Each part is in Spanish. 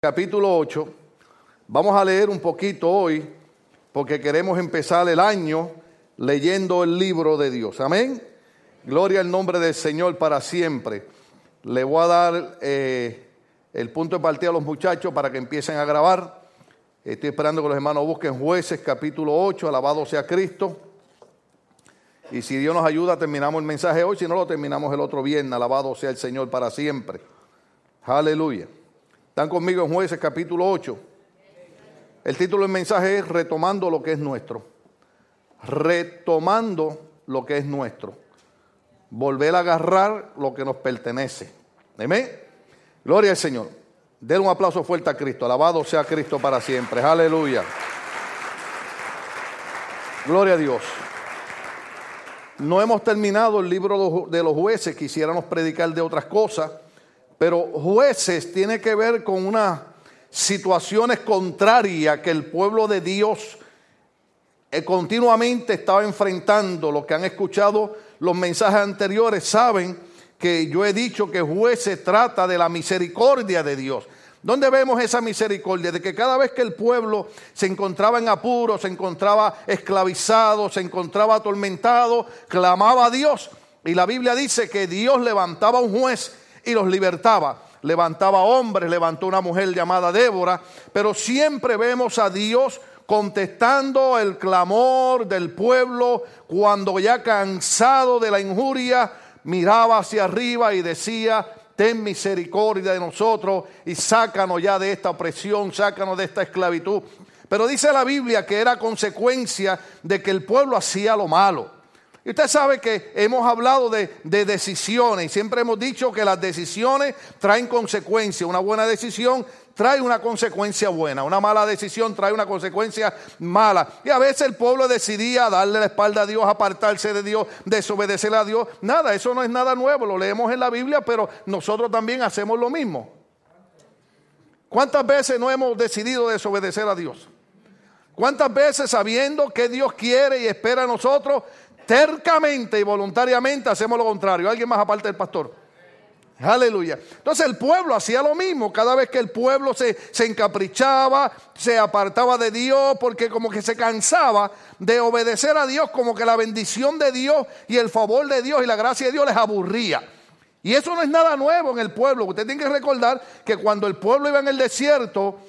capítulo 8. Vamos a leer un poquito hoy porque queremos empezar el año leyendo el libro de Dios. Amén. Gloria al nombre del Señor para siempre. Le voy a dar eh, el punto de partida a los muchachos para que empiecen a grabar. Estoy esperando que los hermanos busquen jueces capítulo 8, alabado sea Cristo. Y si Dios nos ayuda, terminamos el mensaje hoy, si no lo terminamos el otro viernes, alabado sea el Señor para siempre. Aleluya. ¿Están conmigo en jueces capítulo 8? El título del mensaje es Retomando lo que es nuestro. Retomando lo que es nuestro. Volver a agarrar lo que nos pertenece. Amén. Gloria al Señor. Den un aplauso fuerte a Cristo. Alabado sea Cristo para siempre. Aleluya. Gloria a Dios. No hemos terminado el libro de los jueces. Quisiéramos predicar de otras cosas pero jueces tiene que ver con unas situaciones contrarias que el pueblo de Dios eh, continuamente estaba enfrentando. Los que han escuchado los mensajes anteriores saben que yo he dicho que jueces trata de la misericordia de Dios. ¿Dónde vemos esa misericordia? De que cada vez que el pueblo se encontraba en apuro, se encontraba esclavizado, se encontraba atormentado, clamaba a Dios. Y la Biblia dice que Dios levantaba un juez y los libertaba. Levantaba hombres, levantó una mujer llamada Débora, pero siempre vemos a Dios contestando el clamor del pueblo cuando ya cansado de la injuria miraba hacia arriba y decía, ten misericordia de nosotros y sácanos ya de esta opresión, sácanos de esta esclavitud. Pero dice la Biblia que era consecuencia de que el pueblo hacía lo malo. Y usted sabe que hemos hablado de, decisiones y siempre hemos dicho que las decisiones traen consecuencias. Una buena decisión trae una consecuencia buena, una mala decisión trae una consecuencia mala. Y a veces el pueblo decidía darle la espalda a Dios, apartarse de Dios, desobedecer a Dios. Nada, eso no es nada nuevo, lo leemos en la Biblia, pero nosotros también hacemos lo mismo. ¿Cuántas veces no hemos decidido desobedecer a Dios? ¿Cuántas veces sabiendo que Dios quiere y espera a nosotros, tercamente y voluntariamente hacemos lo contrario. ¿Alguien más aparte del pastor? Aleluya. Entonces el pueblo hacía lo mismo. Cada vez que el pueblo se, se, encaprichaba, se apartaba de Dios, porque como que se cansaba de obedecer a Dios, como que la bendición de Dios y el favor de Dios y la gracia de Dios les aburría. Y eso no es nada nuevo en el pueblo. Usted tiene que recordar que cuando el pueblo iba en el desierto,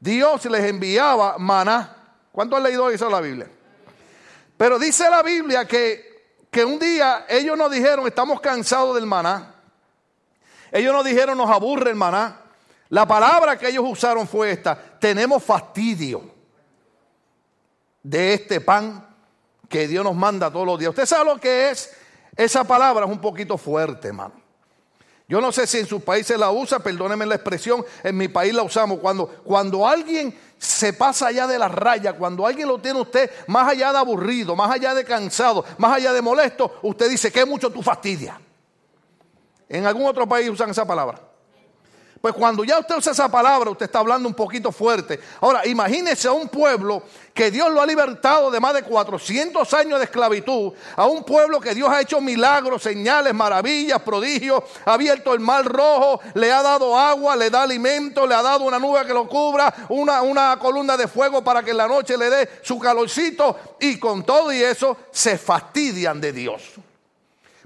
Dios les enviaba maná. ¿Cuánto han leído eso en la Biblia? Pero dice la Biblia que, que un día ellos nos dijeron, estamos cansados del maná. Ellos nos dijeron, nos aburre el maná. La palabra que ellos usaron fue esta, tenemos fastidio de este pan que Dios nos manda todos los días. Usted sabe lo que es esa palabra, es un poquito fuerte, hermano. Yo no sé si en sus países la usa, perdónenme la expresión, en mi país la usamos. Cuando, cuando alguien se pasa allá de la raya, cuando alguien lo tiene usted más allá de aburrido, más allá de cansado, más allá de molesto, usted dice que mucho tú fastidia. En algún otro país usan esa palabra. Pues cuando ya usted usa esa palabra, usted está hablando un poquito fuerte. Ahora, imagínese a un pueblo que Dios lo ha libertado de más de 400 años de esclavitud, a un pueblo que Dios ha hecho milagros, señales, maravillas, prodigios, ha abierto el mar rojo, le ha dado agua, le da alimento, le ha dado una nube que lo cubra, una, una columna de fuego para que en la noche le dé su calorcito, y con todo y eso se fastidian de Dios.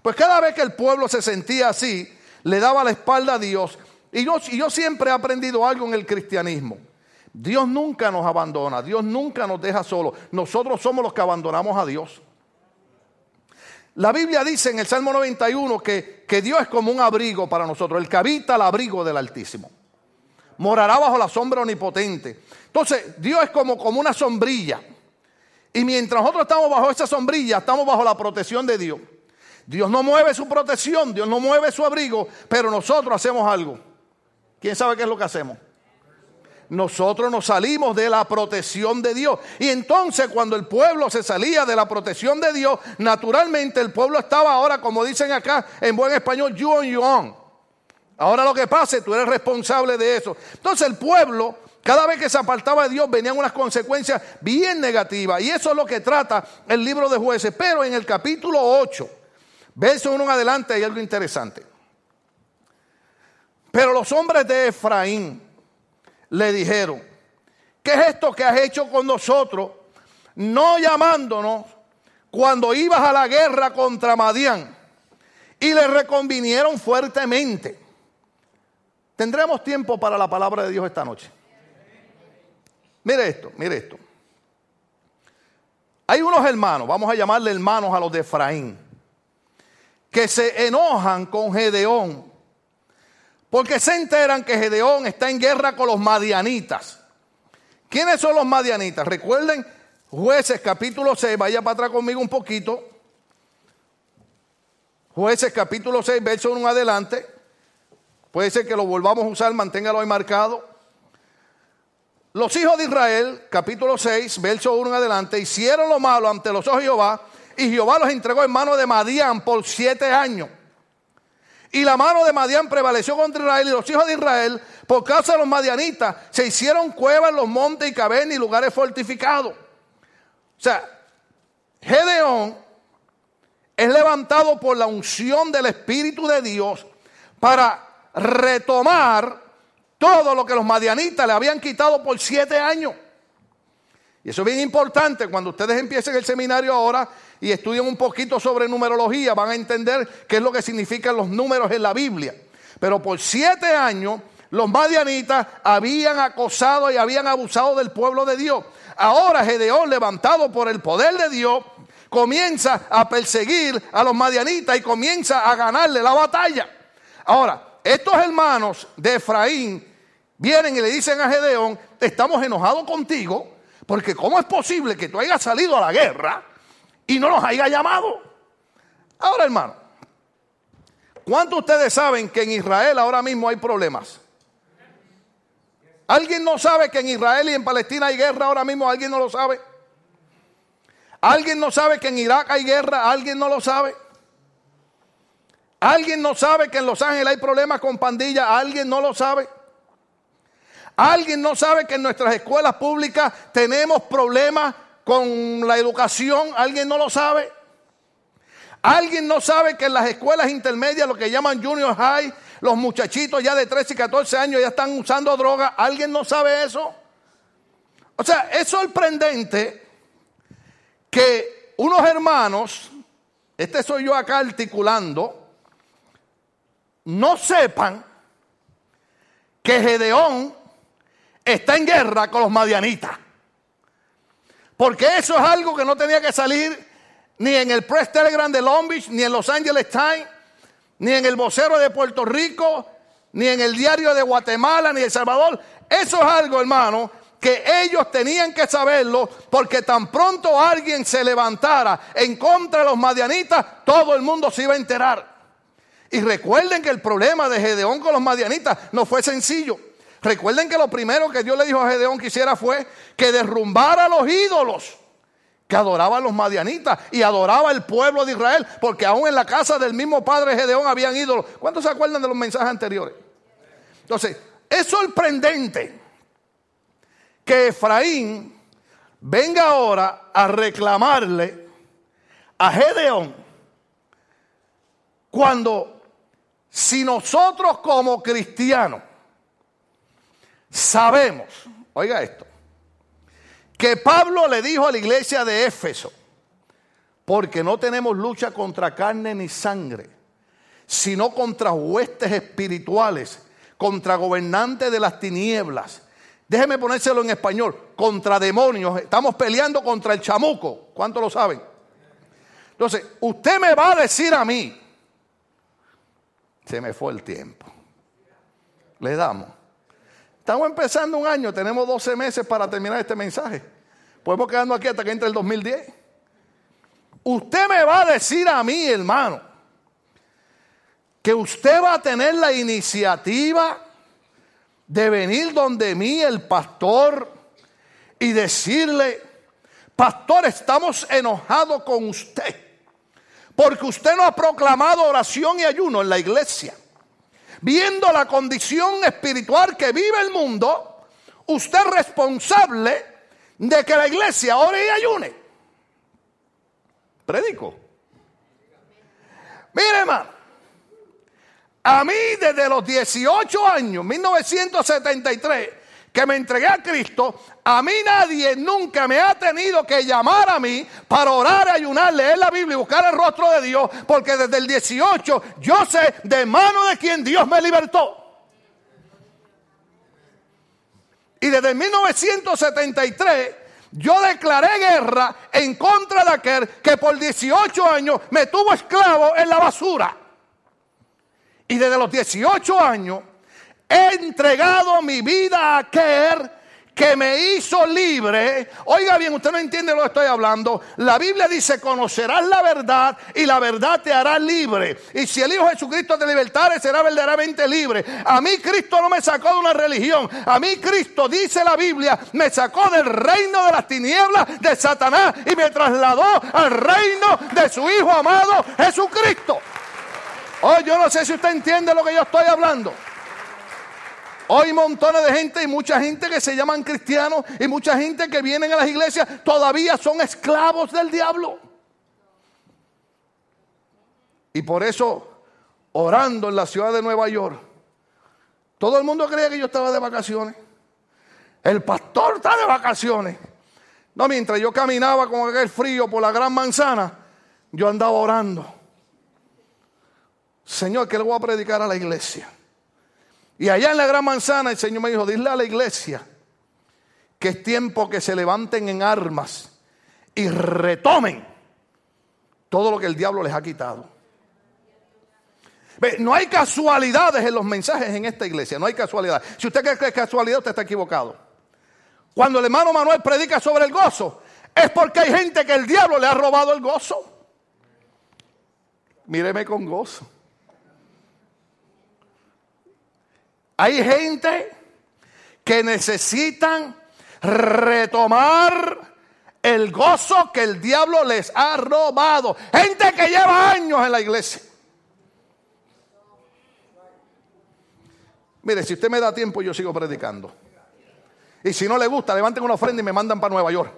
Pues cada vez que el pueblo se sentía así, le daba la espalda a Dios, y yo, siempre he aprendido algo en el cristianismo. Dios nunca nos abandona, Dios nunca nos deja solos. Nosotros somos los que abandonamos a Dios. La Biblia dice en el Salmo 91 que, que Dios es como un abrigo para nosotros, el que habita el abrigo del Altísimo. Morará bajo la sombra omnipotente. Entonces, Dios es como, como una sombrilla. Y mientras nosotros estamos bajo esa sombrilla, estamos bajo la protección de Dios. Dios no mueve su protección, Dios no mueve su abrigo, pero nosotros hacemos algo. ¿Quién sabe qué es lo que hacemos? Nosotros nos salimos de la protección de Dios. Y entonces cuando el pueblo se salía de la protección de Dios, naturalmente el pueblo estaba ahora, como dicen acá en buen español, you on you on. Ahora lo que pase, tú eres responsable de eso. Entonces el pueblo, cada vez que se apartaba de Dios, venían unas consecuencias bien negativas. Y eso es lo que trata el libro de jueces. Pero en el capítulo 8, verso 1 en adelante, hay algo interesante. Pero los hombres de Efraín le dijeron, ¿qué es esto que has hecho con nosotros? No llamándonos cuando ibas a la guerra contra Madián. Y le reconvinieron fuertemente. Tendremos tiempo para la palabra de Dios esta noche. Mire esto, mire esto. Hay unos hermanos, vamos a llamarle hermanos a los de Efraín, que se enojan con Gedeón, porque se enteran que Gedeón está en guerra con los madianitas. ¿Quiénes son los madianitas? Recuerden, jueces capítulo 6, vaya para atrás conmigo un poquito. Jueces capítulo 6, verso 1 adelante. Puede ser que lo volvamos a usar, manténgalo ahí marcado. Los hijos de Israel, capítulo 6, verso 1 en adelante, hicieron lo malo ante los ojos de Jehová y Jehová los entregó en mano de Madián por siete años. Y la mano de Madián prevaleció contra Israel y los hijos de Israel, por causa de los madianitas, se hicieron cuevas en los montes y cavernas y lugares fortificados. O sea, Gedeón es levantado por la unción del Espíritu de Dios para retomar todo lo que los madianitas le habían quitado por siete años. Y eso es bien importante. Cuando ustedes empiecen el seminario ahora y estudien un poquito sobre numerología, van a entender qué es lo que significan los números en la Biblia. Pero por siete años los madianitas habían acosado y habían abusado del pueblo de Dios. Ahora Gedeón, levantado por el poder de Dios, comienza a perseguir a los madianitas y comienza a ganarle la batalla. Ahora, estos hermanos de Efraín vienen y le dicen a Gedeón, estamos enojados contigo, porque ¿cómo es posible que tú hayas salido a la guerra y no nos haya llamado? Ahora, hermano, ¿cuántos ustedes saben que en Israel ahora mismo hay problemas? ¿Alguien no sabe que en Israel y en Palestina hay guerra ahora mismo? ¿Alguien no lo sabe? ¿Alguien no sabe que en Irak hay guerra? ¿Alguien no lo sabe? ¿Alguien no sabe que en Los Ángeles hay problemas con pandillas? ¿Alguien no lo sabe? ¿Alguien no sabe que en nuestras escuelas públicas tenemos problemas con la educación? ¿Alguien no lo sabe? ¿Alguien no sabe que en las escuelas intermedias, lo que llaman junior high, los muchachitos ya de 13 y 14 años ya están usando droga? ¿Alguien no sabe eso? O sea, es sorprendente que unos hermanos, este soy yo acá articulando, no sepan que Gedeón está en guerra con los madianitas. Porque eso es algo que no tenía que salir ni en el Press Telegram de Long Beach, ni en Los Angeles Times, ni en el vocero de Puerto Rico, ni en el diario de Guatemala, ni El Salvador. Eso es algo, hermano, que ellos tenían que saberlo, porque tan pronto alguien se levantara en contra de los madianitas, todo el mundo se iba a enterar. Y recuerden que el problema de Gedeón con los madianitas no fue sencillo. Recuerden que lo primero que Dios le dijo a Gedeón que hiciera fue que derrumbara los ídolos que adoraban los madianitas y adoraba el pueblo de Israel, porque aún en la casa del mismo padre Gedeón habían ídolos. ¿Cuántos se acuerdan de los mensajes anteriores? Entonces, es sorprendente que Efraín venga ahora a reclamarle a Gedeón cuando si nosotros como cristianos sabemos, oiga esto, que Pablo le dijo a la iglesia de Éfeso, porque no tenemos lucha contra carne ni sangre, sino contra huestes espirituales, contra gobernantes de las tinieblas. Déjeme ponérselo en español, contra demonios. Estamos peleando contra el chamuco. ¿Cuánto lo saben? Entonces, usted me va a decir a mí se me fue el tiempo. Le damos. Estamos empezando un año, tenemos 12 meses para terminar este mensaje. Podemos quedarnos aquí hasta que entre el 2010. Usted me va a decir a mí, hermano, que usted va a tener la iniciativa de venir donde mí, el pastor, y decirle, pastor, estamos enojados con usted porque usted no ha proclamado oración y ayuno en la iglesia. Viendo la condición espiritual que vive el mundo, usted es responsable de que la iglesia ore y ayune. Predico. Mire, hermano, a mí desde los 18 años, 1973, que me entregué a Cristo, a mí nadie nunca me ha tenido que llamar a mí para orar, ayunar, leer la Biblia y buscar el rostro de Dios, porque desde el 18 yo sé de mano de quien Dios me libertó. Y desde 1973 yo declaré guerra en contra de aquel que por 18 años me tuvo esclavo en la basura. Y desde los 18 años he entregado mi vida a aquel que me hizo libre. Oiga bien, usted no entiende lo que estoy hablando. La Biblia dice, conocerás la verdad y la verdad te hará libre. Y si el Hijo Jesucristo te libertare, será verdaderamente libre. A mí Cristo no me sacó de una religión. A mí Cristo, dice la Biblia, me sacó del reino de las tinieblas de Satanás y me trasladó al reino de su Hijo amado Jesucristo. Hoy yo no sé si usted entiende lo que yo estoy hablando. Hoy montones de gente y mucha gente que se llaman cristianos y mucha gente que vienen a las iglesias todavía son esclavos del diablo. Y por eso, orando en la ciudad de Nueva York, todo el mundo creía que yo estaba de vacaciones. El pastor está de vacaciones. No, mientras yo caminaba con aquel frío por la gran manzana, yo andaba orando. Señor, ¿qué le voy a predicar a la iglesia? Y allá en la gran manzana el Señor me dijo, dile a la iglesia que es tiempo que se levanten en armas y retomen todo lo que el diablo les ha quitado. No hay casualidades en los mensajes en esta iglesia, no hay casualidad. Si usted cree que es casualidad, usted está equivocado. Cuando el hermano Manuel predica sobre el gozo, es porque hay gente que el diablo le ha robado el gozo. Míreme con gozo. Hay gente que necesitan retomar el gozo que el diablo les ha robado. Gente que lleva años en la iglesia. Mire, si usted me da tiempo, yo sigo predicando. Y si no le gusta, levanten una ofrenda y me mandan para Nueva York.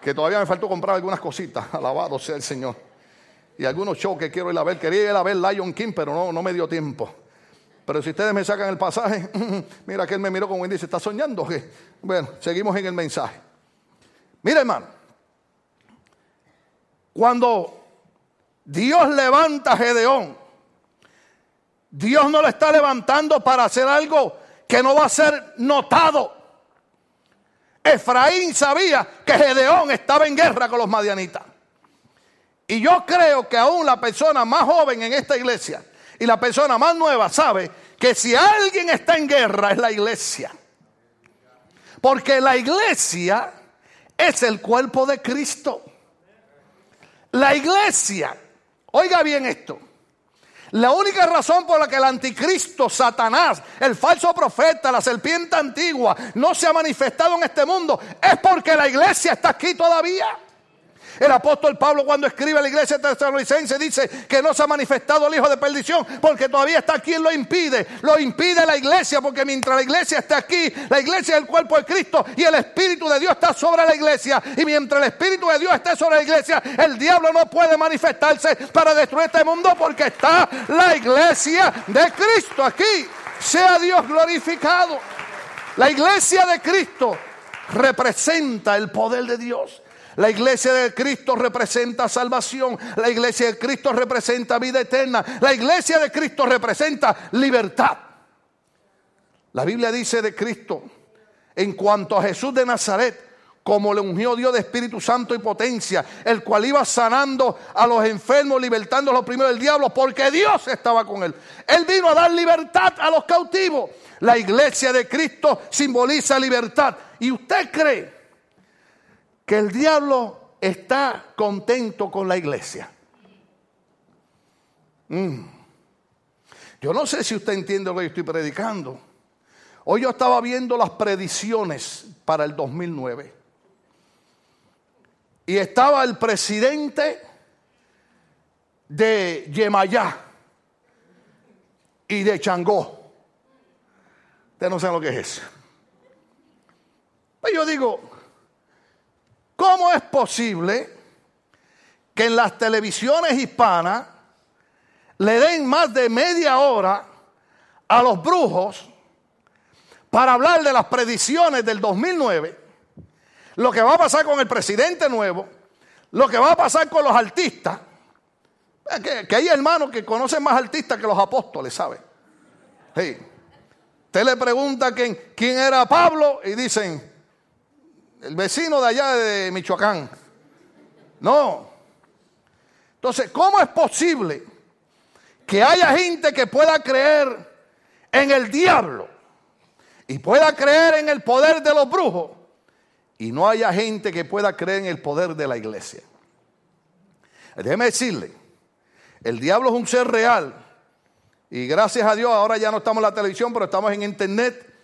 Que todavía me faltó comprar algunas cositas. Alabado sea el Señor. Y algunos shows que quiero ir a ver. Quería ir a ver Lion King, pero no, no me dio tiempo. Pero si ustedes me sacan el pasaje, mira que él me miró como y dice, ¿está soñando? Bueno, seguimos en el mensaje. Mira hermano, cuando Dios levanta a Gedeón, Dios no lo está levantando para hacer algo que no va a ser notado. Efraín sabía que Gedeón estaba en guerra con los madianitas. Y yo creo que aún la persona más joven en esta iglesia y la persona más nueva sabe que si alguien está en guerra es la iglesia. Porque la iglesia es el cuerpo de Cristo. La iglesia, oiga bien esto, la única razón por la que el anticristo, Satanás, el falso profeta, la serpiente antigua, no se ha manifestado en este mundo es porque la iglesia está aquí todavía. El apóstol Pablo cuando escribe a la iglesia tesalonicense dice que no se ha manifestado el hijo de perdición porque todavía está quien lo impide. Lo impide la iglesia porque mientras la iglesia está aquí, la iglesia es el cuerpo de Cristo y el Espíritu de Dios está sobre la iglesia. Y mientras el Espíritu de Dios esté sobre la iglesia, el diablo no puede manifestarse para destruir este mundo porque está la iglesia de Cristo aquí. Sea Dios glorificado. La iglesia de Cristo representa el poder de Dios. La iglesia de Cristo representa salvación. La iglesia de Cristo representa vida eterna. La iglesia de Cristo representa libertad. La Biblia dice de Cristo, en cuanto a Jesús de Nazaret, como le ungió Dios de Espíritu Santo y potencia, el cual iba sanando a los enfermos, libertando a los primeros del diablo, porque Dios estaba con él. Él vino a dar libertad a los cautivos. La iglesia de Cristo simboliza libertad. ¿Y usted cree que el diablo está contento con la iglesia. Mm. Yo no sé si usted entiende lo que yo estoy predicando. Hoy yo estaba viendo las predicciones para el 2009. Y estaba el presidente de Yemayá y de Changó. Ustedes no saben lo que es eso. Pues yo digo, ¿Cómo es posible que en las televisiones hispanas le den más de media hora a los brujos para hablar de las predicciones del 2009, lo que va a pasar con el presidente nuevo, lo que va a pasar con los artistas, que, hay hermanos que conocen más artistas que los apóstoles, ¿sabe? Sí. Usted le pregunta quién era Pablo y dicen, el vecino de allá de Michoacán. No. Entonces, ¿cómo es posible que haya gente que pueda creer en el diablo y pueda creer en el poder de los brujos y no haya gente que pueda creer en el poder de la iglesia? Déjeme decirle, el diablo es un ser real y gracias a Dios ahora ya no estamos en la televisión, pero estamos en internet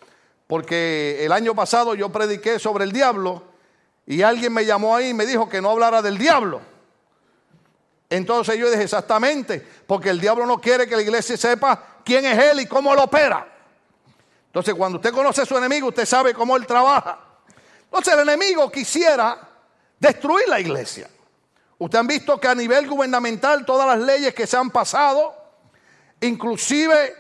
porque el año pasado yo prediqué sobre el diablo y alguien me llamó ahí y me dijo que no hablara del diablo. Entonces yo dije exactamente, porque el diablo no quiere que la iglesia sepa quién es él y cómo lo opera. Entonces cuando usted conoce a su enemigo, usted sabe cómo él trabaja. Entonces el enemigo quisiera destruir la iglesia. Ustedes han visto que a nivel gubernamental todas las leyes que se han pasado, inclusive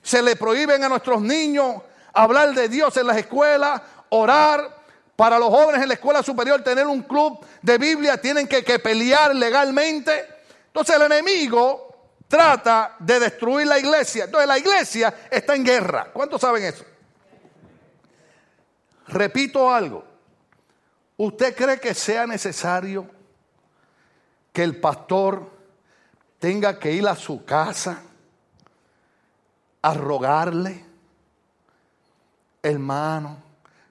se le prohíben a nuestros niños hablar de Dios en las escuelas, orar. Para los jóvenes en la escuela superior tener un club de Biblia tienen que, pelear legalmente. Entonces el enemigo trata de destruir la iglesia. Entonces la iglesia está en guerra. ¿Cuántos saben eso? Repito algo. ¿Usted cree que sea necesario que el pastor tenga que ir a su casa a rogarle? Hermano,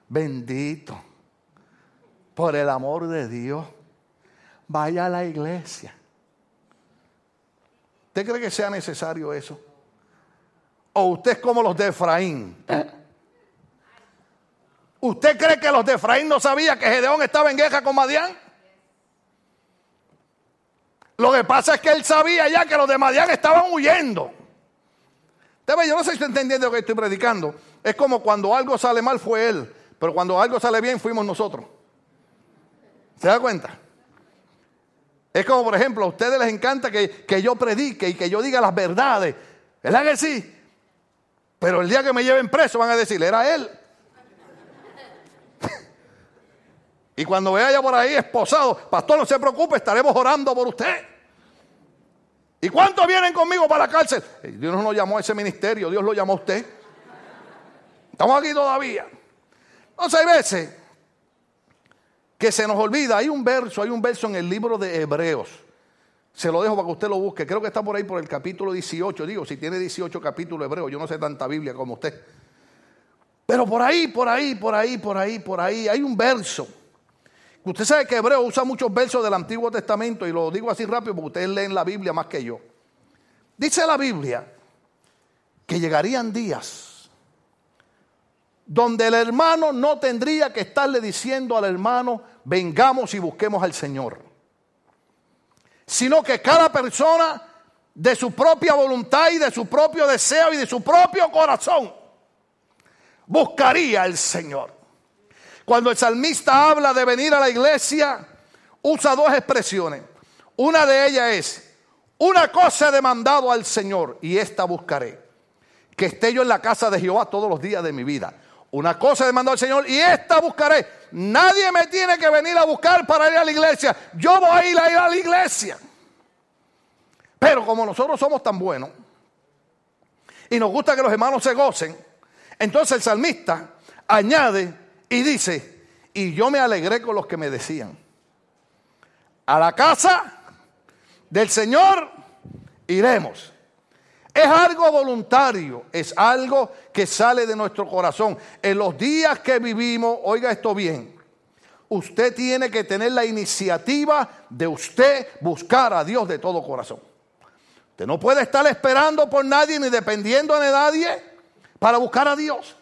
bendito, por el amor de Dios, vaya a la iglesia. ¿Usted cree que sea necesario eso? ¿O usted es como los de Efraín? ¿Usted cree que los de Efraín no sabían que Gedeón estaba en guerra con Madián? Lo que pasa es que él sabía ya que los de Madián estaban huyendo. Yo no sé si está entendiendo lo que estoy predicando. Es como cuando algo sale mal fue él, pero cuando algo sale bien fuimos nosotros. ¿Se da cuenta? Es como, por ejemplo, a ustedes les encanta que, que yo predique y que yo diga las verdades. ¿Verdad que sí? Pero el día que me lleven preso van a decir, era él. y cuando vea por ahí esposado, pastor, no se preocupe, estaremos orando por usted. ¿Y cuántos vienen conmigo para la cárcel? Eh, Dios no nos llamó a ese ministerio, Dios lo llamó a usted. Estamos aquí todavía. Entonces hay veces que se nos olvida. Hay un verso, hay un verso en el libro de Hebreos. Se lo dejo para que usted lo busque. Creo que está por ahí por el capítulo 18. Digo, si tiene 18 capítulos hebreos, yo no sé tanta Biblia como usted. Pero por ahí, por ahí, por ahí, por ahí, por ahí, hay un verso Usted sabe que Hebreo usa muchos versos del Antiguo Testamento y lo digo así rápido porque ustedes leen la Biblia más que yo. Dice la Biblia que llegarían días donde el hermano no tendría que estarle diciendo al hermano, vengamos y busquemos al Señor. Sino que cada persona de su propia voluntad y de su propio deseo y de su propio corazón buscaría al Señor. Cuando el salmista habla de venir a la iglesia, usa dos expresiones. Una de ellas es, una cosa he demandado al Señor y esta buscaré. Que esté yo en la casa de Jehová todos los días de mi vida. Una cosa he demandado al Señor y esta buscaré. Nadie me tiene que venir a buscar para ir a la iglesia. Yo voy a ir a, ir a la iglesia. Pero como nosotros somos tan buenos y nos gusta que los hermanos se gocen, entonces el salmista añade y dice, y yo me alegré con los que me decían, a la casa del Señor iremos. Es algo voluntario, es algo que sale de nuestro corazón. En los días que vivimos, oiga esto bien, usted tiene que tener la iniciativa de usted buscar a Dios de todo corazón. Usted no puede estar esperando por nadie ni dependiendo de nadie para buscar a Dios.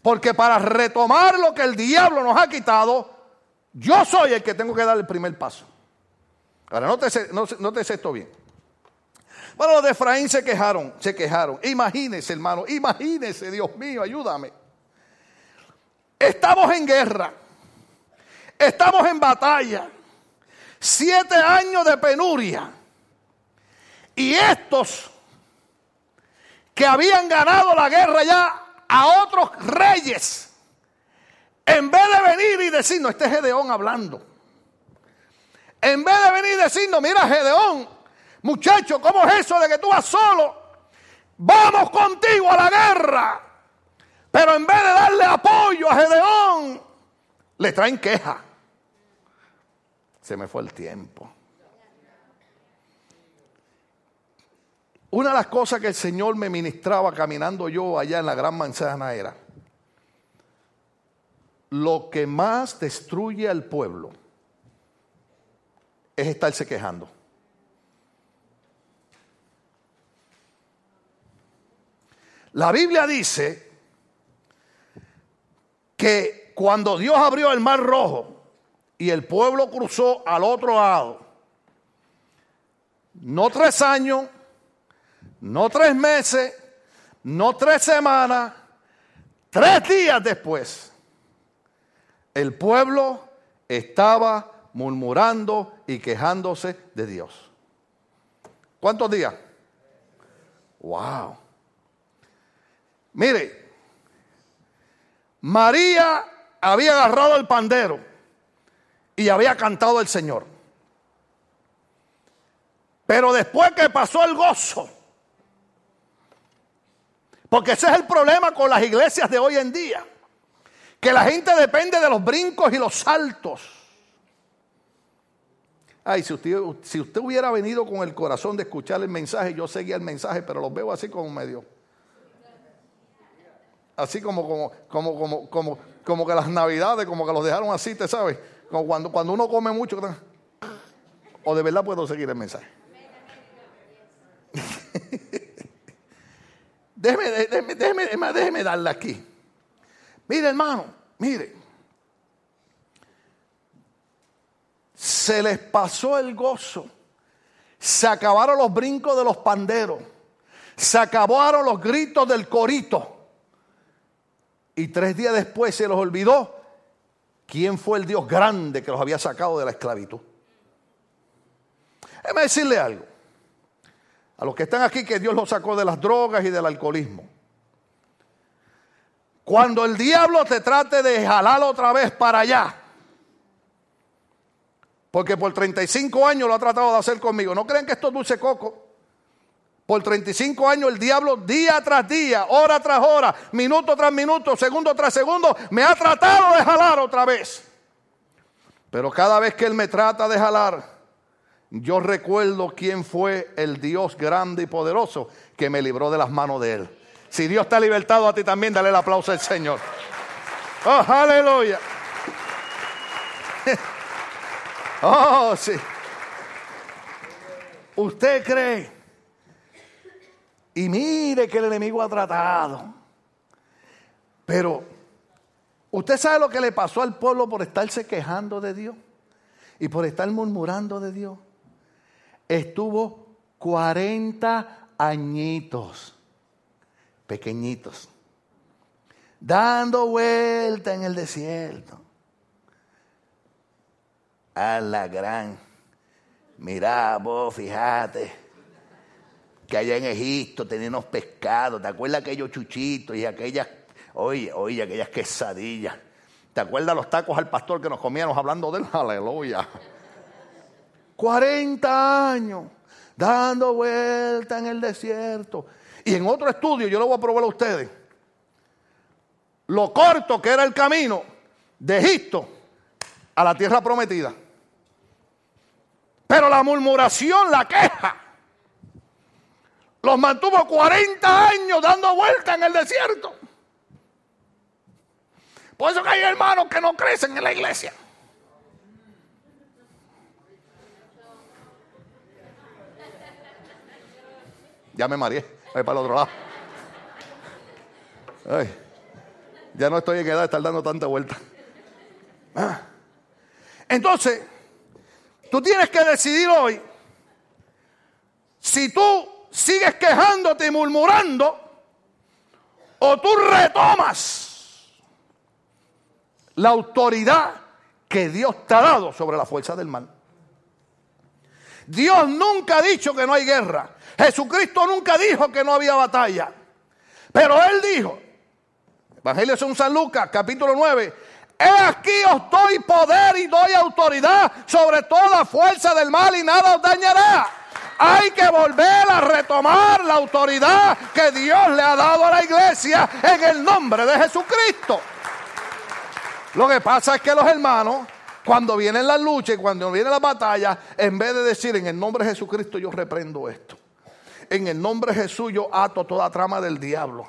Porque para retomar lo que el diablo nos ha quitado, yo soy el que tengo que dar el primer paso. Ahora, no te esto bien. Bueno, los de Efraín se quejaron, se quejaron. Imagínese, hermano, imagínese, Dios mío, ayúdame. Estamos en guerra. Estamos en batalla. Siete años de penuria. Y estos que habían ganado la guerra ya a otros reyes. En vez de venir y decir, no, este es Gedeón hablando. En vez de venir y decirnos, mira Gedeón, muchacho, ¿cómo es eso de que tú vas solo? Vamos contigo a la guerra. Pero en vez de darle apoyo a Gedeón, le traen queja. Se me fue el tiempo. Una de las cosas que el Señor me ministraba caminando yo allá en la gran manzana era, lo que más destruye al pueblo es estarse quejando. La Biblia dice que cuando Dios abrió el mar rojo y el pueblo cruzó al otro lado, no tres años, no tres meses, no tres semanas, tres días después, el pueblo estaba murmurando y quejándose de Dios. ¿Cuántos días? Wow. Mire, María había agarrado el pandero y había cantado el Señor. Pero después que pasó el gozo, porque ese es el problema con las iglesias de hoy en día, que la gente depende de los brincos y los saltos. Ay, si usted, hubiera venido con el corazón de escuchar el mensaje, yo seguía el mensaje, pero los veo así como medio así como, como, como, como, como, como que las navidades, como que los dejaron así, ¿te sabes? Como cuando, cuando uno come mucho. O de verdad puedo seguir el mensaje. déjeme, déjeme, déjeme, déjeme darle aquí. Mire, hermano, mire. Se les pasó el gozo. Se acabaron los brincos de los panderos. Se acabaron los gritos del corito. Y tres días después se los olvidó quién fue el Dios grande que los había sacado de la esclavitud. Déjame decirle algo. A los que están aquí que Dios los sacó de las drogas y del alcoholismo. Cuando el diablo te trate de jalar otra vez para allá, porque por 35 años lo ha tratado de hacer conmigo, no creen que esto es dulce coco. Por 35 años el diablo día tras día, hora tras hora, minuto tras minuto, segundo tras segundo, me ha tratado de jalar otra vez. Pero cada vez que él me trata de jalar, yo recuerdo quién fue el Dios grande y poderoso que me libró de las manos de él. Si Dios ha libertado a ti también, dale el aplauso al Señor. Oh, aleluya. Oh, sí. ¿Usted cree y mire que el enemigo ha tratado. Pero, ¿usted sabe lo que le pasó al pueblo por estarse quejando de Dios? Y por estar murmurando de Dios. Estuvo 40 añitos, pequeñitos, dando vuelta en el desierto. A la gran, mira vos, fíjate que allá en Egipto teníamos pescados, ¿te acuerdas aquellos chuchitos y aquellas, oye, oye, aquellas quesadillas? ¿Te acuerdas los tacos al pastor que nos comíamos hablando de él? Aleluya. 40 años dando vuelta en el desierto. Y en otro estudio, yo lo voy a probar a ustedes, lo corto que era el camino de Egipto a la tierra prometida. Pero la murmuración, la queja, los mantuvo 40 años dando vueltas en el desierto. Por eso que hay hermanos que no crecen en la iglesia. Ya me mareé. Voy para el otro lado. ya no estoy en edad de estar dando tanta vuelta. Ah. Entonces, tú tienes que decidir hoy si tú sigues quejándote y murmurando, o tú retomas la autoridad que Dios te ha dado sobre la fuerza del mal. Dios nunca ha dicho que no hay guerra. Jesucristo nunca dijo que no había batalla. Pero Él dijo Evangelio de San Lucas, capítulo 9. He aquí os doy poder y doy autoridad sobre toda fuerza del mal y nada os dañará. Hay que volver a retomar la autoridad que Dios le ha dado a la iglesia en el nombre de Jesucristo. Lo que pasa es que los hermanos, cuando vienen las luchas y cuando viene la batalla, en vez de decir en el nombre de Jesucristo yo reprendo esto. En el nombre de Jesús yo ato toda trama del diablo.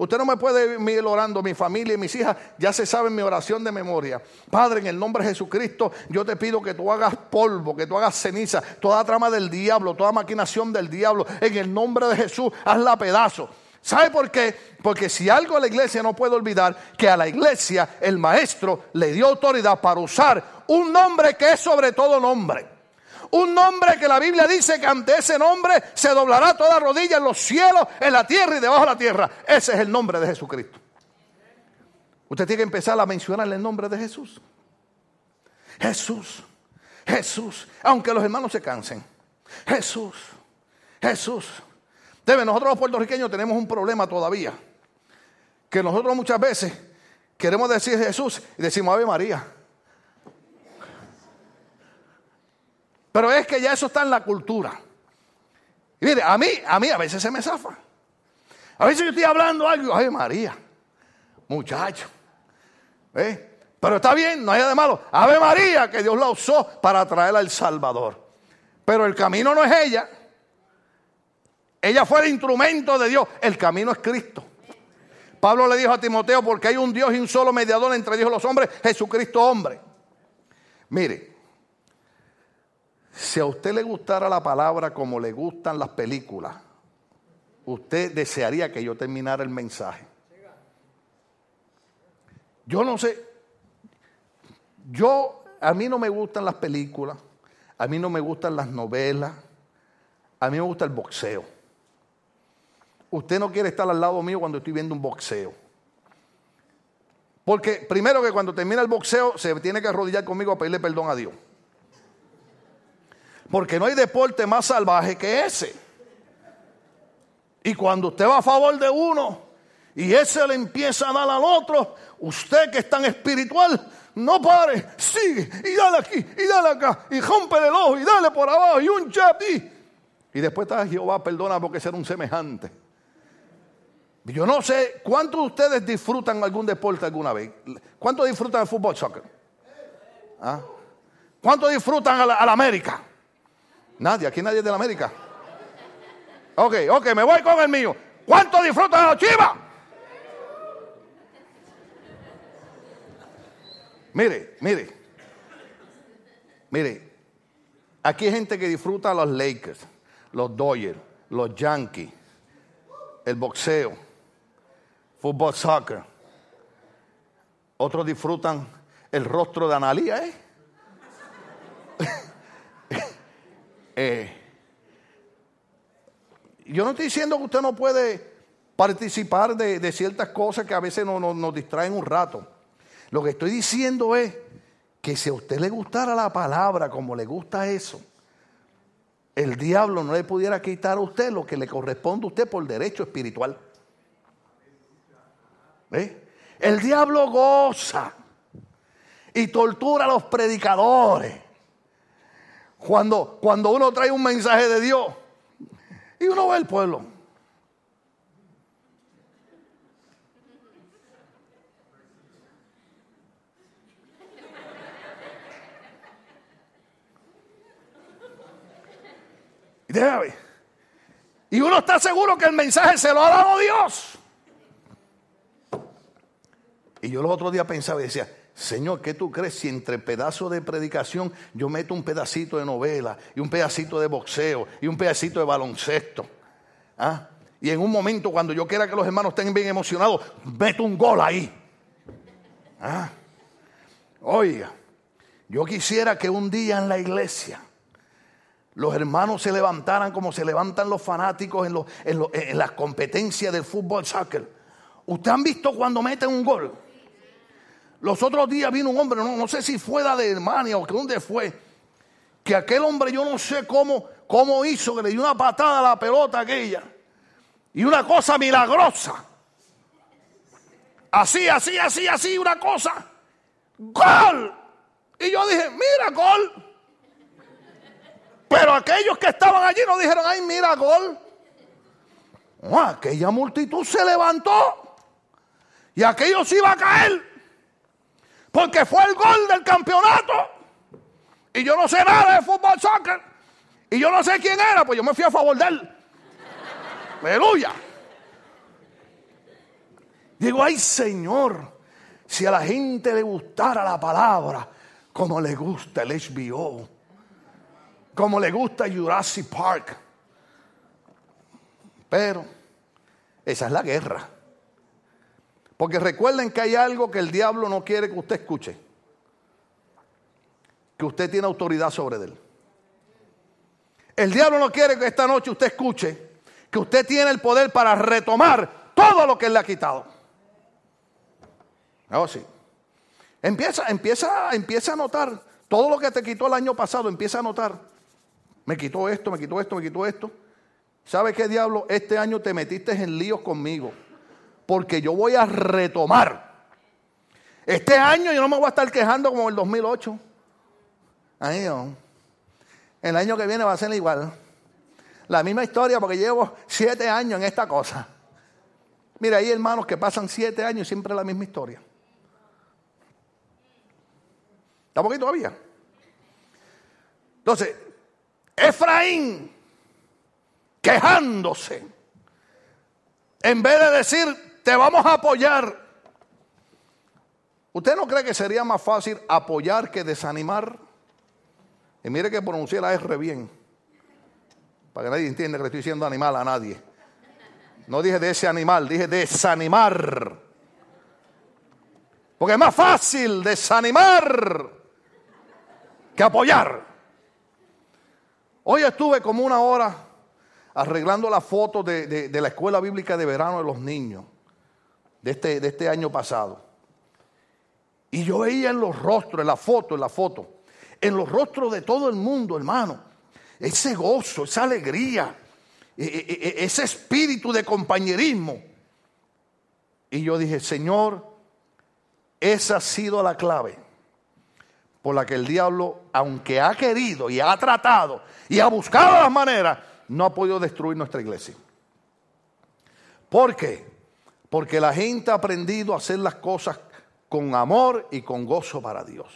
Usted no me puede ir orando, mi familia y mis hijas ya se saben mi oración de memoria. Padre, en el nombre de Jesucristo, yo te pido que tú hagas polvo, que tú hagas ceniza, toda trama del diablo, toda maquinación del diablo. En el nombre de Jesús, hazla pedazo. ¿Sabe por qué? Porque si algo a la iglesia no puede olvidar, que a la iglesia el maestro le dio autoridad para usar un nombre que es sobre todo nombre. Un nombre que la Biblia dice que ante ese nombre se doblará toda rodilla en los cielos, en la tierra y debajo de la tierra. Ese es el nombre de Jesucristo. Usted tiene que empezar a mencionarle el nombre de Jesús. Jesús, Jesús, aunque los hermanos se cansen. Jesús, Jesús. Debe, nosotros los puertorriqueños tenemos un problema todavía. Que nosotros muchas veces queremos decir Jesús y decimos Ave María. Pero es que ya eso está en la cultura. Y mire, a mí, a mí a veces se me zafa. A veces yo estoy hablando algo, ay María, muchacho. Pero está bien, no hay nada de malo. Ave María, que Dios la usó para traerla al Salvador. Pero el camino no es ella. Ella fue el instrumento de Dios. El camino es Cristo. Pablo le dijo a Timoteo, porque hay un Dios y un solo mediador entre Dios y los hombres, Jesucristo hombre. Mire, si a usted le gustara la palabra como le gustan las películas, usted desearía que yo terminara el mensaje. Yo no sé, yo, a mí no me gustan las películas, a mí no me gustan las novelas, a mí me gusta el boxeo. Usted no quiere estar al lado mío cuando estoy viendo un boxeo. Porque primero que cuando termina el boxeo se tiene que arrodillar conmigo a pedirle perdón a Dios. Porque no hay deporte más salvaje que ese. Y cuando usted va a favor de uno y ese le empieza a dar al otro, usted que es tan espiritual, no pare, sigue y dale aquí y dale acá y rompe el ojo y dale por abajo y un chap y, después está Jehová, perdona porque ser un semejante. Yo no sé cuántos de ustedes disfrutan algún deporte alguna vez. ¿Cuántos disfrutan el fútbol, soccer? ¿Ah? ¿Cuántos disfrutan a la América? Nadie, aquí nadie es de la América. Ok, ok, me voy con el mío. ¿Cuánto disfrutan los chivas? Mire, mire, mire, aquí hay gente que disfruta los Lakers, los Dodgers, los Yankees, el boxeo, fútbol, soccer. Otros disfrutan el rostro de Analía, ¿eh? Eh, yo no estoy diciendo que usted no puede participar de, ciertas cosas que a veces nos distraen un rato. Lo que estoy diciendo es que si a usted le gustara la palabra como le gusta eso, el diablo no le pudiera quitar a usted lo que le corresponde a usted por derecho espiritual. El diablo goza y tortura a los predicadores cuando, cuando uno trae un mensaje de Dios y uno ve el pueblo. Y uno está seguro que el mensaje se lo ha dado Dios. Y yo los otros días pensaba y decía, Señor, ¿qué tú crees si entre pedazos de predicación yo meto un pedacito de novela y un pedacito de boxeo y un pedacito de baloncesto? ¿Ah? Y en un momento cuando yo quiera que los hermanos estén bien emocionados, meto un gol ahí. ¿Ah? Oiga, yo quisiera que un día en la iglesia los hermanos se levantaran como se levantan los fanáticos en, en, en las competencias del fútbol soccer. ¿Ustedes han visto cuando meten un gol? Los otros días vino un hombre, no, sé si fue de Alemania o que dónde fue, que aquel hombre yo no sé cómo, cómo hizo, que le dio una patada a la pelota aquella. Y una cosa milagrosa. así, así, así, así, una cosa. ¡Gol! Y yo dije, mira, gol. Pero aquellos que estaban allí no dijeron, ay, mira, gol. aquella multitud se levantó y aquello se iba a caer. Porque fue el gol del campeonato. Y yo no sé nada de fútbol, soccer. Y yo no sé quién era, pues yo me fui a favor de él. Aleluya. Digo, ay Señor, si a la gente le gustara la palabra, como le gusta el HBO, como le gusta Jurassic Park. Pero esa es la guerra. Porque recuerden que hay algo que el diablo no quiere que usted escuche. Que usted tiene autoridad sobre él. El diablo no quiere que esta noche usted escuche que usted tiene el poder para retomar todo lo que él le ha quitado. Oh, sí. Empieza, empieza, empieza a notar todo lo que te quitó el año pasado, empieza a notar. Me quitó esto, me quitó esto, me quitó esto. ¿Sabe qué diablo? Este año te metiste en líos conmigo. Porque yo voy a retomar. Este año yo no me voy a estar quejando como el 2008. Ahí no. El año que viene va a ser igual. La misma historia porque llevo siete años en esta cosa. Mira, hay hermanos que pasan siete años y siempre la misma historia. ¿Estamos aquí todavía? Entonces, Efraín quejándose, en vez de decir, te vamos a apoyar. ¿Usted no cree que sería más fácil apoyar que desanimar? Y mire que pronuncié la R bien, para que nadie entienda que le estoy diciendo animal a nadie. No dije de ese animal, dije desanimar. Porque es más fácil desanimar que apoyar. Hoy estuve como una hora arreglando la foto de, la escuela bíblica de verano de los niños de este, de este año pasado. Y yo veía en los rostros, en la foto, en la foto, en los rostros de todo el mundo, hermano, ese gozo, esa alegría, e, e, e, ese espíritu de compañerismo. Y yo dije, Señor, esa ha sido la clave por la que el diablo, aunque ha querido y ha tratado y ha buscado las maneras, no ha podido destruir nuestra iglesia. ¿Por qué? Porque la gente ha aprendido a hacer las cosas con amor y con gozo para Dios.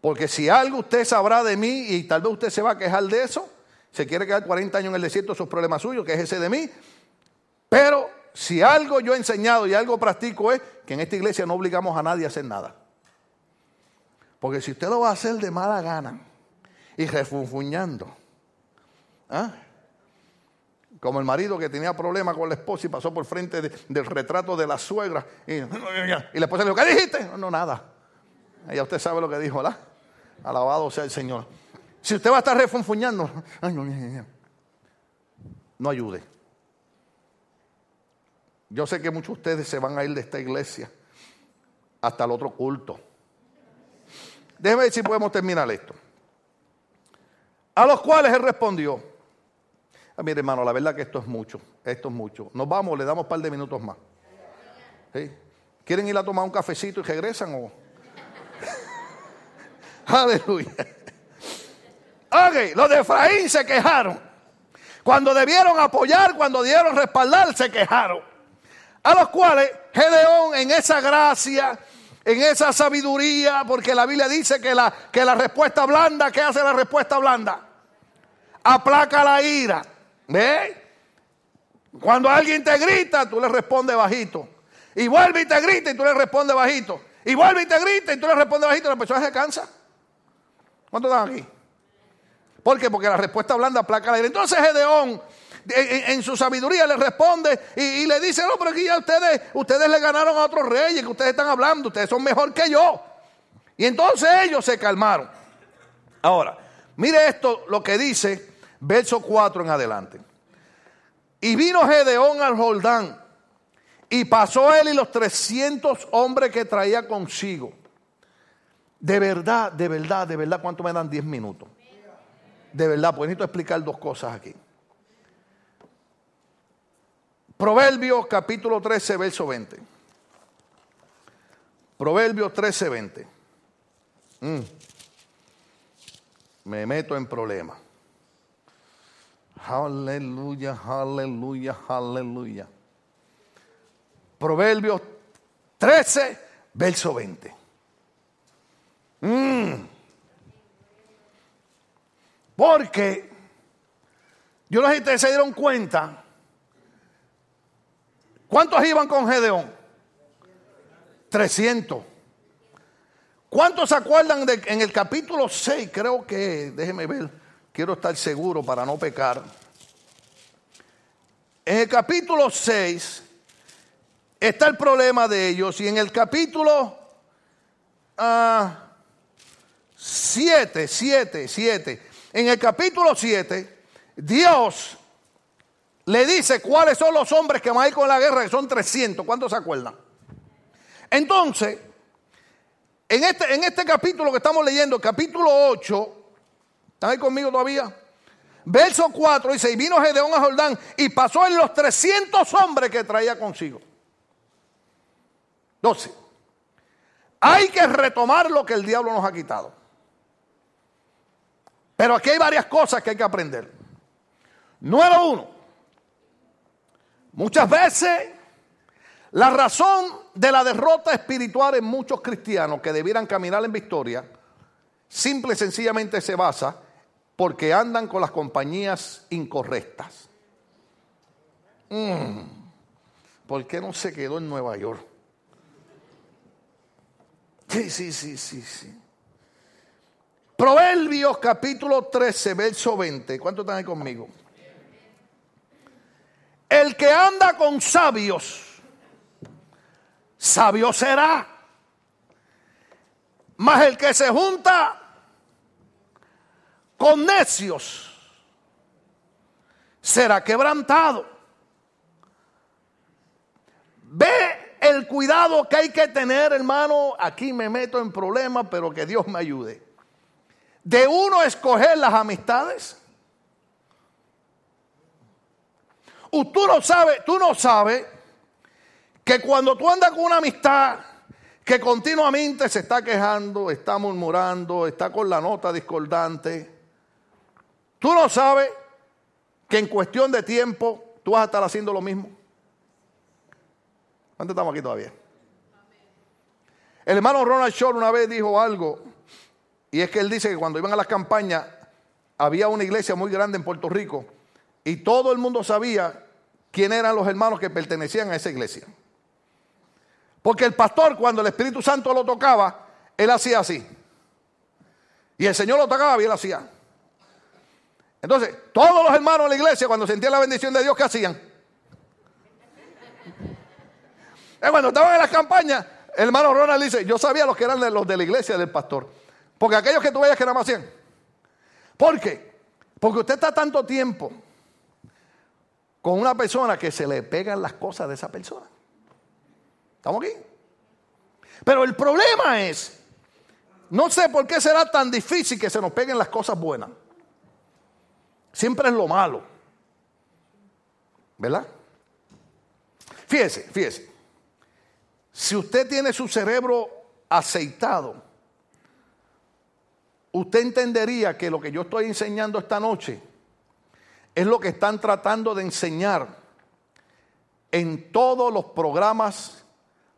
Porque si algo usted sabrá de mí y tal vez usted se va a quejar de eso, se quiere quedar 40 años en el desierto, esos problemas suyos, que es ese de mí. Pero si algo yo he enseñado y algo practico es que en esta iglesia no obligamos a nadie a hacer nada. Porque si usted lo va a hacer de mala gana y refunfuñando, ¿ah? Como el marido que tenía problemas con la esposa y pasó por frente del retrato de la suegra y, la esposa le dijo, ¿qué dijiste? No, nada. Ya usted sabe lo que dijo, ¿verdad? Alabado sea el Señor. Si usted va a estar refunfuñando, no ayude. Yo sé que muchos de ustedes se van a ir de esta iglesia hasta el otro culto. Déjeme ver si podemos terminar esto. A los cuales él respondió. Ah, mire, hermano, la verdad que esto es mucho. Esto es mucho. Nos vamos, le damos un par de minutos más. ¿Quieren ir a tomar un cafecito y regresan o? Aleluya. Ok, los de Efraín se quejaron. Cuando debieron apoyar, cuando debieron respaldar, se quejaron. A los cuales Gedeón en esa gracia en esa sabiduría, porque la Biblia dice que la, que la respuesta blanda, ¿qué hace la respuesta blanda? Aplaca la ira. ¿Ve? Cuando alguien te grita, tú le respondes bajito. Y vuelve y te grita y tú le respondes bajito. Y vuelve y te grita y tú le respondes bajito. La persona se cansa. ¿Cuántos están aquí? ¿Por qué? Porque la respuesta blanda aplaca la ira. Entonces Gedeón en, su sabiduría le responde y, le dice, no, pero aquí ya ustedes, ustedes le ganaron a otros reyes que ustedes están hablando, ustedes son mejor que yo. Y entonces ellos se calmaron. Ahora, mire esto, lo que dice verso 4 en adelante. Y vino Gedeón al Jordán y pasó él y los 300 hombres que traía consigo. De verdad, de verdad, de verdad, ¿cuánto me dan 10 minutos? De verdad, pues necesito explicar dos cosas aquí. Proverbios capítulo 13, verso 20. Proverbios 13:20. Mm. Me meto en problemas. Aleluya, aleluya, aleluya. Proverbios 13, verso 20. Mm. Porque yo no sé si ustedes se dieron cuenta. ¿Cuántos iban con Gedeón? 300. ¿Cuántos se acuerdan de en el capítulo 6? Creo que, déjeme ver, quiero estar seguro para no pecar. En el capítulo 6 está el problema de ellos y en el capítulo 7, 7, 7, en el capítulo 7, Dios le dice cuáles son los hombres que van a ir con la guerra, que son 300. ¿Cuántos se acuerdan? Entonces, en este, en este capítulo que estamos leyendo, capítulo 8, ¿están ahí conmigo todavía? Verso 4 dice, y vino Gedeón a Jordán y pasó en los 300 hombres que traía consigo. 12. Hay que retomar lo que el diablo nos ha quitado. Pero aquí hay varias cosas que hay que aprender. Número uno, muchas veces la razón de la derrota espiritual en muchos cristianos que debieran caminar en victoria, simple y sencillamente se basa porque andan con las compañías incorrectas. Mm, ¿Por qué no se quedó en Nueva York? Sí, sí, sí, sí, sí. Proverbios capítulo 13, verso 20. ¿Cuántos están ahí conmigo? El que anda con sabios, sabio será. Mas el que se junta con necios será quebrantado. Ve el cuidado que hay que tener, hermano. Aquí me meto en problemas, pero que Dios me ayude. De uno escoger las amistades. Tú no sabes, tú no sabes que cuando tú andas con una amistad que continuamente se está quejando, está murmurando, está con la nota discordante, tú no sabes que en cuestión de tiempo tú vas a estar haciendo lo mismo. ¿Cuánto estamos aquí todavía? El hermano Ronald Shore una vez dijo algo, y es que él dice que cuando iban a las campañas había una iglesia muy grande en Puerto Rico y todo el mundo sabía quién eran los hermanos que pertenecían a esa iglesia. Porque el pastor, cuando el Espíritu Santo lo tocaba, él hacía así. Y el Señor lo tocaba y él hacía. Entonces, todos los hermanos de la iglesia, cuando sentían la bendición de Dios, ¿qué hacían? cuando estaban en las campañas, el hermano Ronald dice, yo sabía los que eran los de la iglesia del pastor. Porque aquellos que tú veías que nada más hacían. ¿Por qué? Porque usted está tanto tiempo con una persona que se le pegan las cosas de esa persona. ¿Estamos aquí? Pero el problema es, no sé por qué será tan difícil que se nos peguen las cosas buenas. Siempre es lo malo. ¿Verdad? Fíjese, fíjese. Si usted tiene su cerebro aceitado, usted entendería que lo que yo estoy enseñando esta noche es lo que están tratando de enseñar en todos los programas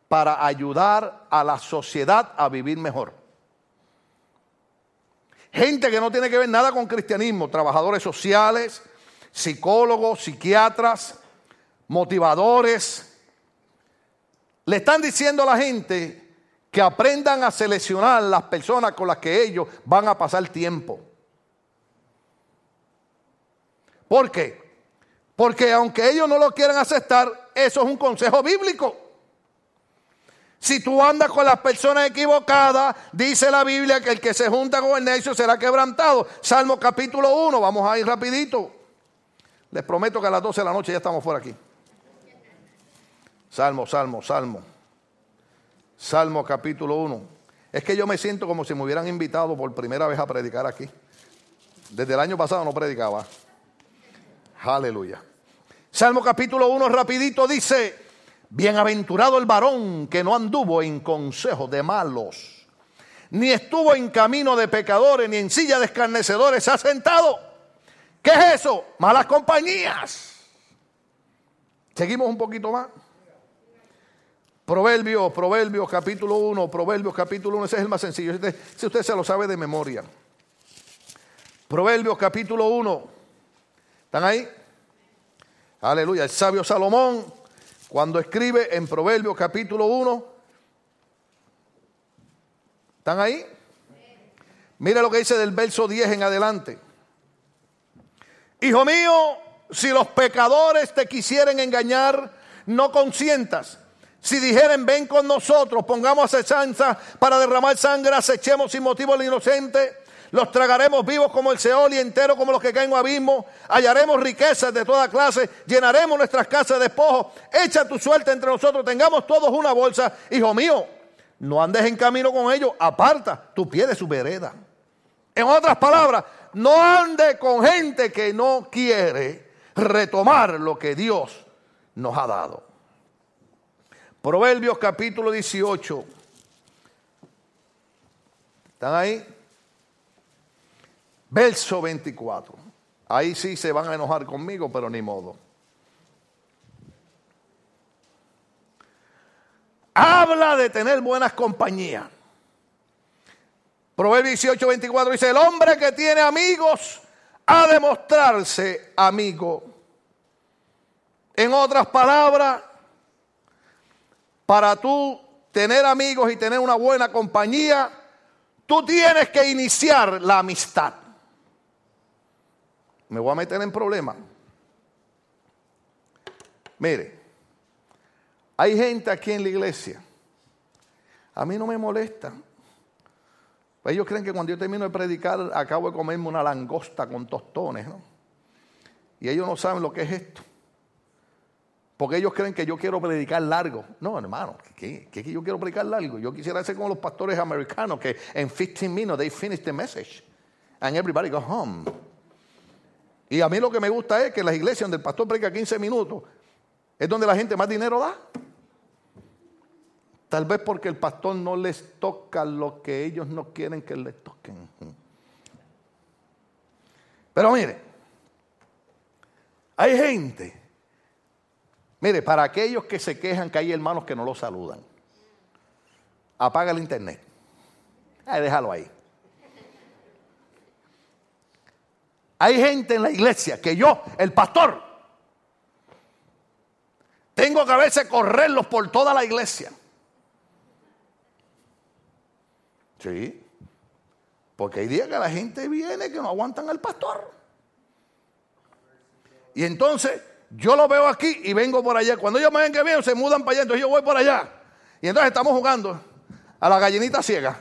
para ayudar a la sociedad a vivir mejor. Gente que no tiene que ver nada con cristianismo, trabajadores sociales, psicólogos, psiquiatras, motivadores, le están diciendo a la gente que aprendan a seleccionar las personas con las que ellos van a pasar tiempo. ¿Por qué? Porque aunque ellos no lo quieran aceptar, eso es un consejo bíblico. Si tú andas con las personas equivocadas, dice la Biblia que el que se junta con el necio será quebrantado. Salmo capítulo 1, vamos a ir rapidito. Les prometo que a las 12 de la noche ya estamos fuera aquí. Salmo, salmo, salmo. Salmo capítulo 1. Es que yo me siento como si me hubieran invitado por primera vez a predicar aquí. Desde el año pasado no predicaba. Aleluya. Salmo capítulo 1 rapidito dice, Bienaventurado el varón que no anduvo en consejo de malos, ni estuvo en camino de pecadores, ni en silla de escarnecedores se ha sentado. ¿Qué es eso? Malas compañías. Seguimos un poquito más. Proverbios, Proverbios capítulo 1, Proverbios capítulo 1, ese es el más sencillo. Si usted, se lo sabe de memoria. Proverbios capítulo 1. ¿Están ahí? Aleluya. El sabio Salomón cuando escribe en Proverbios capítulo 1, ¿están ahí? Mire lo que dice del verso 10 en adelante. Hijo mío, si los pecadores te quisieren engañar, no consientas. Si dijeren, ven con nosotros, pongamos acechanza para derramar sangre, acechemos sin motivo al inocente los tragaremos vivos como el Seol y entero como los que caen en abismo. Hallaremos riquezas de toda clase. Llenaremos nuestras casas de despojos. Echa tu suerte entre nosotros. Tengamos todos una bolsa. Hijo mío, no andes en camino con ellos. Aparta tu pie de su vereda. En otras palabras, no ande con gente que no quiere retomar lo que Dios nos ha dado. Proverbios capítulo 18. ¿Están ahí? Verso 24. Ahí sí se van a enojar conmigo, pero ni modo. Habla de tener buenas compañías. Proverbio 18, 24 dice, el hombre que tiene amigos ha de mostrarse amigo. En otras palabras, para tú tener amigos y tener una buena compañía, tú tienes que iniciar la amistad me voy a meter en problemas. Mire, hay gente aquí en la iglesia. A mí no me molesta. Ellos creen que cuando yo termino de predicar acabo de comerme una langosta con tostones, ¿no? Y ellos no saben lo que es esto. Porque ellos creen que yo quiero predicar largo. No, hermano, ¿qué, qué, yo quiero predicar largo? Yo quisiera ser como los pastores americanos que en 15 minutes they finish the message and everybody go home. Y a mí lo que me gusta es que las iglesias donde el pastor predica 15 minutos es donde la gente más dinero da. Tal vez porque el pastor no les toca lo que ellos no quieren que les toquen. Pero mire, hay gente, mire, para aquellos que se quejan que hay hermanos que no los saludan, apaga el internet. Ay, déjalo ahí. Hay gente en la iglesia que yo, el pastor, tengo que a veces correrlos por toda la iglesia. Sí. Porque hay días que la gente viene que no aguantan al pastor. Y entonces yo lo veo aquí y vengo por allá. Cuando ellos me ven que vienen, se mudan para allá, entonces yo voy por allá. Y entonces estamos jugando a la gallinita ciega.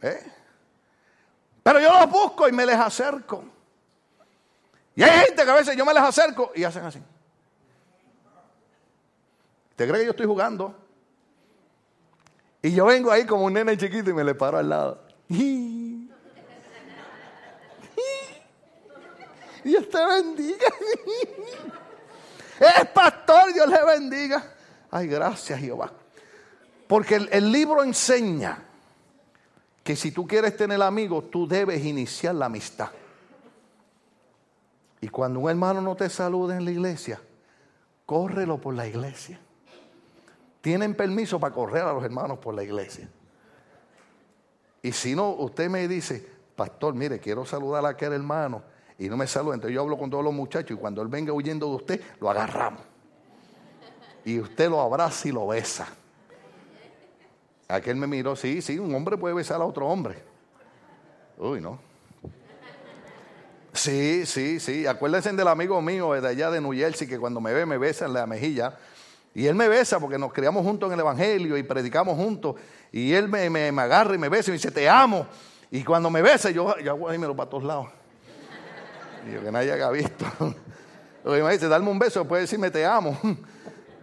¿Eh? Pero yo los busco y me les acerco. Y hay gente que a veces yo me les acerco y hacen así. ¿Te cree que yo estoy jugando? Y yo vengo ahí como un nene chiquito y me le paro al lado. Dios te bendiga. Es pastor, Dios le bendiga. Ay, gracias Jehová. Porque el libro enseña que si tú quieres tener amigos, tú debes iniciar la amistad. Y cuando un hermano no te saluda en la iglesia, córrelo por la iglesia. Tienen permiso para correr a los hermanos por la iglesia. Y si no, usted me dice, pastor, mire, quiero saludar a aquel hermano y no me saluda. Entonces yo hablo con todos los muchachos y cuando él venga huyendo de usted, lo agarramos. Y usted lo abraza y lo besa. Aquel me miró, sí, sí, un hombre puede besar a otro hombre. Uy, no. Sí, sí, sí. Acuérdense del amigo mío de allá de New Jersey que cuando me ve me besa en la mejilla. Y él me besa porque nos criamos juntos en el Evangelio y predicamos juntos. Y él me, me, agarra y me besa y me dice, te amo. Y cuando me besa, yo, yo ahí me lo para todos lados. Y yo que nadie haya visto. Lo que me dice, darme un beso, puede decirme te amo.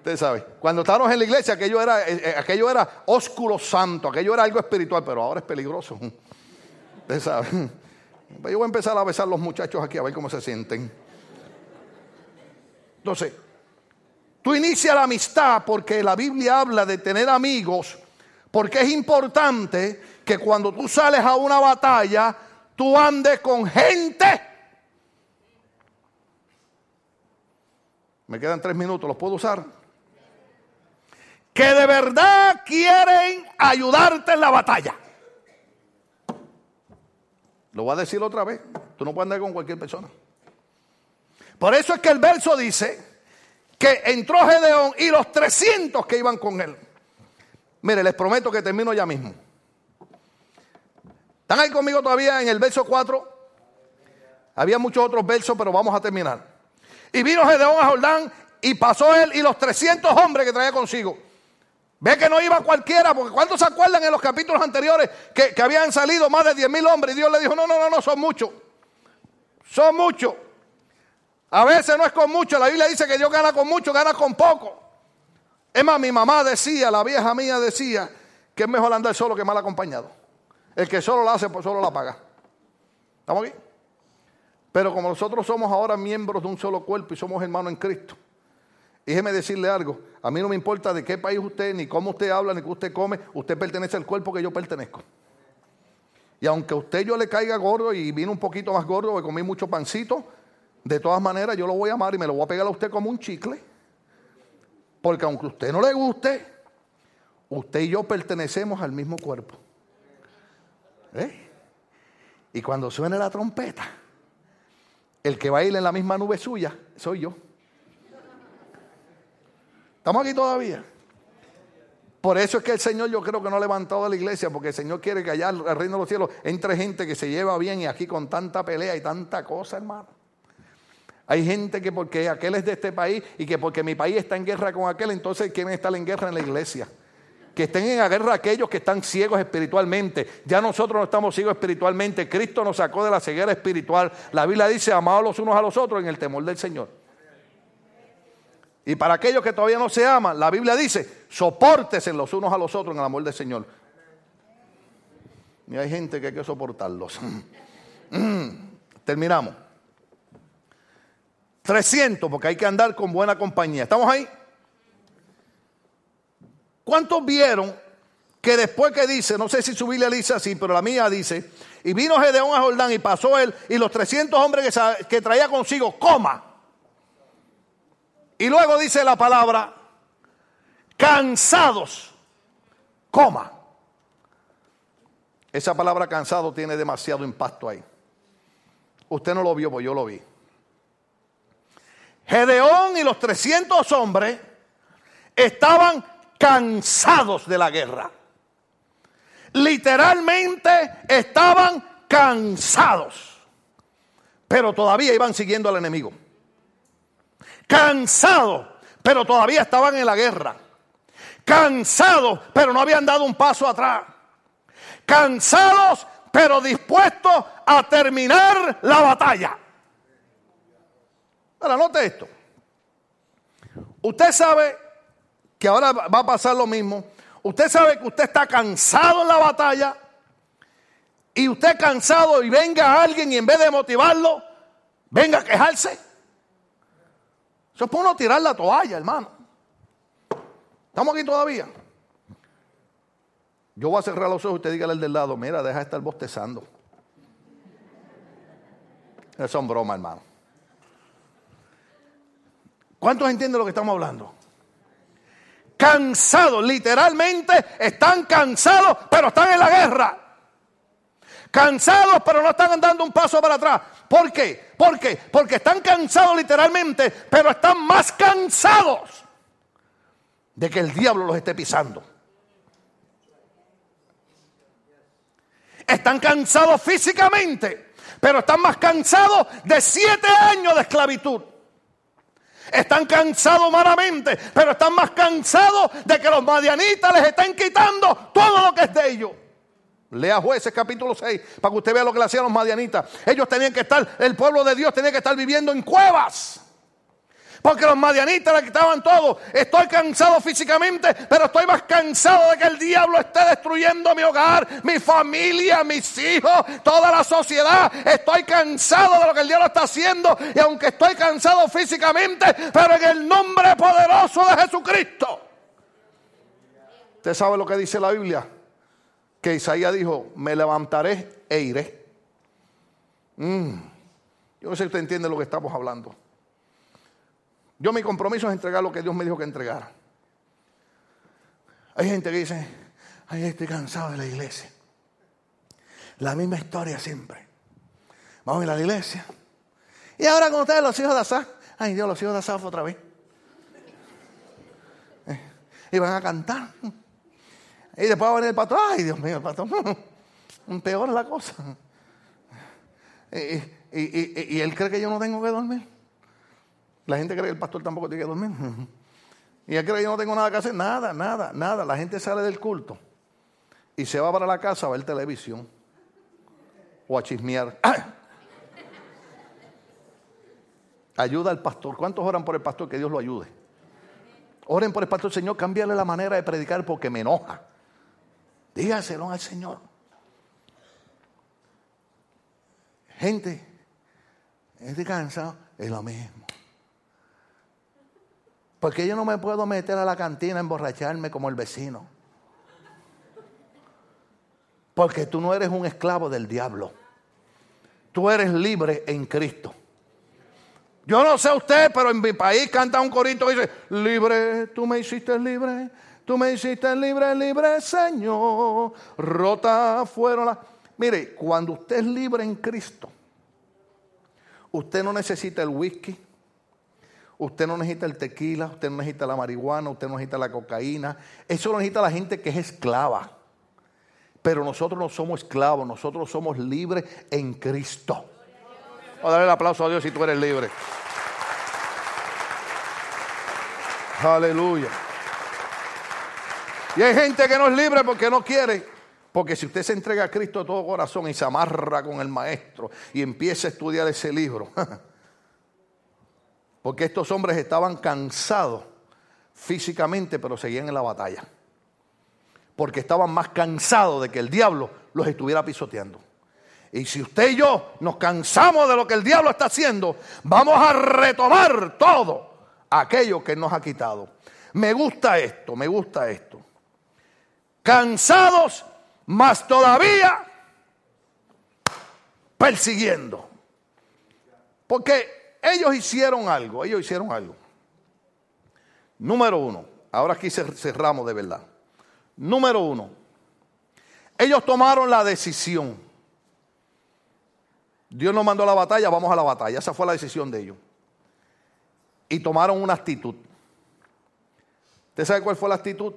Usted sabe, cuando estábamos en la iglesia, aquello era, eh, eh, aquello era ósculo santo, aquello era algo espiritual, pero ahora es peligroso. Usted sabe. Pues yo voy a empezar a besar a los muchachos aquí a ver cómo se sienten. Entonces, tú inicias la amistad porque la Biblia habla de tener amigos, porque es importante que cuando tú sales a una batalla, tú andes con gente. Me quedan tres minutos, ¿los puedo usar? Que de verdad quieren ayudarte en la batalla. Lo voy a decir otra vez. Tú no puedes andar con cualquier persona. Por eso es que el verso dice que entró Gedeón y los 300 que iban con él. Mire, les prometo que termino ya mismo. ¿Están ahí conmigo todavía en el verso 4? Había muchos otros versos, pero vamos a terminar. Y vino Gedeón a Jordán y pasó él y los 300 hombres que traía consigo. Ve que no iba cualquiera, porque ¿cuántos se acuerdan en los capítulos anteriores que, que habían salido más de 10 mil hombres? Y Dios le dijo, no, no, no, no, son muchos. Son muchos. A veces no es con mucho. La Biblia dice que Dios gana con mucho, gana con poco. Es más, mi mamá decía, la vieja mía decía, que es mejor andar solo que mal acompañado. El que solo la hace, pues solo la paga. ¿Estamos aquí? Pero como nosotros somos ahora miembros de un solo cuerpo y somos hermanos en Cristo, déjeme decirle algo. A mí no me importa de qué país usted, ni cómo usted habla, ni qué usted come. Usted pertenece al cuerpo que yo pertenezco. Y aunque a usted yo le caiga gordo y vino un poquito más gordo, porque comí mucho pancito, de todas maneras, yo lo voy a amar y me lo voy a pegar a usted como un chicle. Porque aunque a usted no le guste, usted y yo pertenecemos al mismo cuerpo. ¿Eh? Y cuando suene la trompeta, el que va a ir en la misma nube suya soy yo. ¿Estamos aquí todavía? Por eso es que el Señor yo creo que no ha levantado a la iglesia, porque el Señor quiere que allá al reino de los cielos entre gente que se lleva bien y aquí con tanta pelea y tanta cosa, hermano. Hay gente que porque aquel es de este país y que porque mi país está en guerra con aquel, entonces quieren estar en guerra en la iglesia. Que estén en guerra aquellos que están ciegos espiritualmente. Ya nosotros no estamos ciegos espiritualmente. Cristo nos sacó de la ceguera espiritual. La Biblia dice, amados los unos a los otros en el temor del Señor. Y para aquellos que todavía no se aman, la Biblia dice, soportes los unos a los otros en el amor del Señor. Y hay gente que hay que soportarlos. Terminamos. 300, porque hay que andar con buena compañía. ¿Estamos ahí? ¿Cuántos vieron que después que dice, no sé si su Biblia dice así, pero la mía dice, y vino Gedeón a Jordán y pasó él y los 300 hombres que, que traía consigo, coma. Y luego dice la palabra, cansados, coma. Esa palabra cansado tiene demasiado impacto ahí. Usted no lo vio, pues yo lo vi. Gedeón y los 300 hombres estaban cansados de la guerra. Literalmente estaban cansados. Pero todavía iban siguiendo al enemigo. Cansados, pero todavía estaban en la guerra. Cansados, pero no habían dado un paso atrás. Cansados, pero dispuestos a terminar la batalla. Ahora, note esto. Usted sabe que ahora va a pasar lo mismo. Usted sabe que usted está cansado en la batalla y usted cansado y venga alguien y en vez de motivarlo, venga a quejarse. Eso es para uno tirar la toalla, hermano. ¿Estamos aquí todavía? Yo voy a cerrar los ojos y usted dígale al del lado, mira, deja de estar bostezando. Eso son bromas, hermano. ¿Cuántos entienden lo que estamos hablando? Cansados, literalmente están cansados, pero están en la guerra. Cansados, pero no están dando un paso para atrás. ¿Por qué? ¿Por qué? Porque están cansados literalmente, pero están más cansados de que el diablo los esté pisando. Están cansados físicamente, pero están más cansados de siete años de esclavitud. Están cansados humanamente, pero están más cansados de que los madianitas les estén quitando todo lo que es de ellos. Lea jueces capítulo 6 para que usted vea lo que le hacían los madianitas. Ellos tenían que estar, el pueblo de Dios tenía que estar viviendo en cuevas. porque los madianitas le quitaban todo. Estoy cansado físicamente, pero estoy más cansado de que el diablo esté destruyendo mi hogar, mi familia, mis hijos, toda la sociedad. Estoy cansado de lo que el diablo está haciendo y aunque estoy cansado físicamente, pero en el nombre poderoso de Jesucristo. ¿Usted sabe lo que dice la Biblia? Que Isaías dijo, me levantaré e iré. Mm. Yo no sé si usted entiende lo que estamos hablando. Yo mi compromiso es entregar lo que Dios me dijo que entregara. Hay gente que dice, ay, estoy cansado de la iglesia. La misma historia siempre. Vamos a ir a la iglesia. Y ahora con ustedes los hijos de Asaf. Ay Dios, los hijos de Asaf otra vez. Eh, y van a cantar. Y después va a venir el pastor. Ay Dios mío, el pastor. Peor la cosa. Y, él cree que yo no tengo que dormir. La gente cree que el pastor tampoco tiene que dormir. Y él cree que yo no tengo nada que hacer. Nada, nada, nada. La gente sale del culto y se va para la casa a ver televisión o a chismear. Ayuda al pastor. ¿Cuántos oran por el pastor? Que Dios lo ayude. Oren por el pastor, Señor, cámbiale la manera de predicar porque me enoja. Dígaselo al Señor. Gente, estoy cansado, es lo mismo. Porque yo no me puedo meter a la cantina a emborracharme como el vecino. Porque tú no eres un esclavo del diablo. Tú eres libre en Cristo. Yo no sé usted, pero en mi país canta un corito que dice, libre, tú me hiciste libre, tú me hiciste libre, libre Señor. Rota fueron las... Mire, cuando usted es libre en Cristo, usted no necesita el whisky, usted no necesita el tequila, usted no necesita la marihuana, usted no necesita la cocaína. Eso lo necesita la gente que es esclava. Pero nosotros no somos esclavos, nosotros somos libres en Cristo. Voy a darle el aplauso a Dios si tú eres libre. Aleluya. Y hay gente que no es libre porque no quiere. Porque si usted se entrega a Cristo de todo corazón y se amarra con el maestro y empieza a estudiar ese libro, porque estos hombres estaban cansados físicamente, pero seguían en la batalla. Porque estaban más cansados de que el diablo los estuviera pisoteando. Y si usted y yo nos cansamos de lo que el diablo está haciendo, vamos a retomar todo aquello que nos ha quitado. Me gusta esto, me gusta esto. Cansados más todavía persiguiendo. Porque ellos hicieron algo, ellos hicieron algo. Número uno, ahora aquí cerramos de verdad. Número uno, ellos tomaron la decisión. Dios nos mandó a la batalla, vamos a la batalla. Esa fue la decisión de ellos. Y tomaron una actitud. ¿Usted sabe cuál fue la actitud?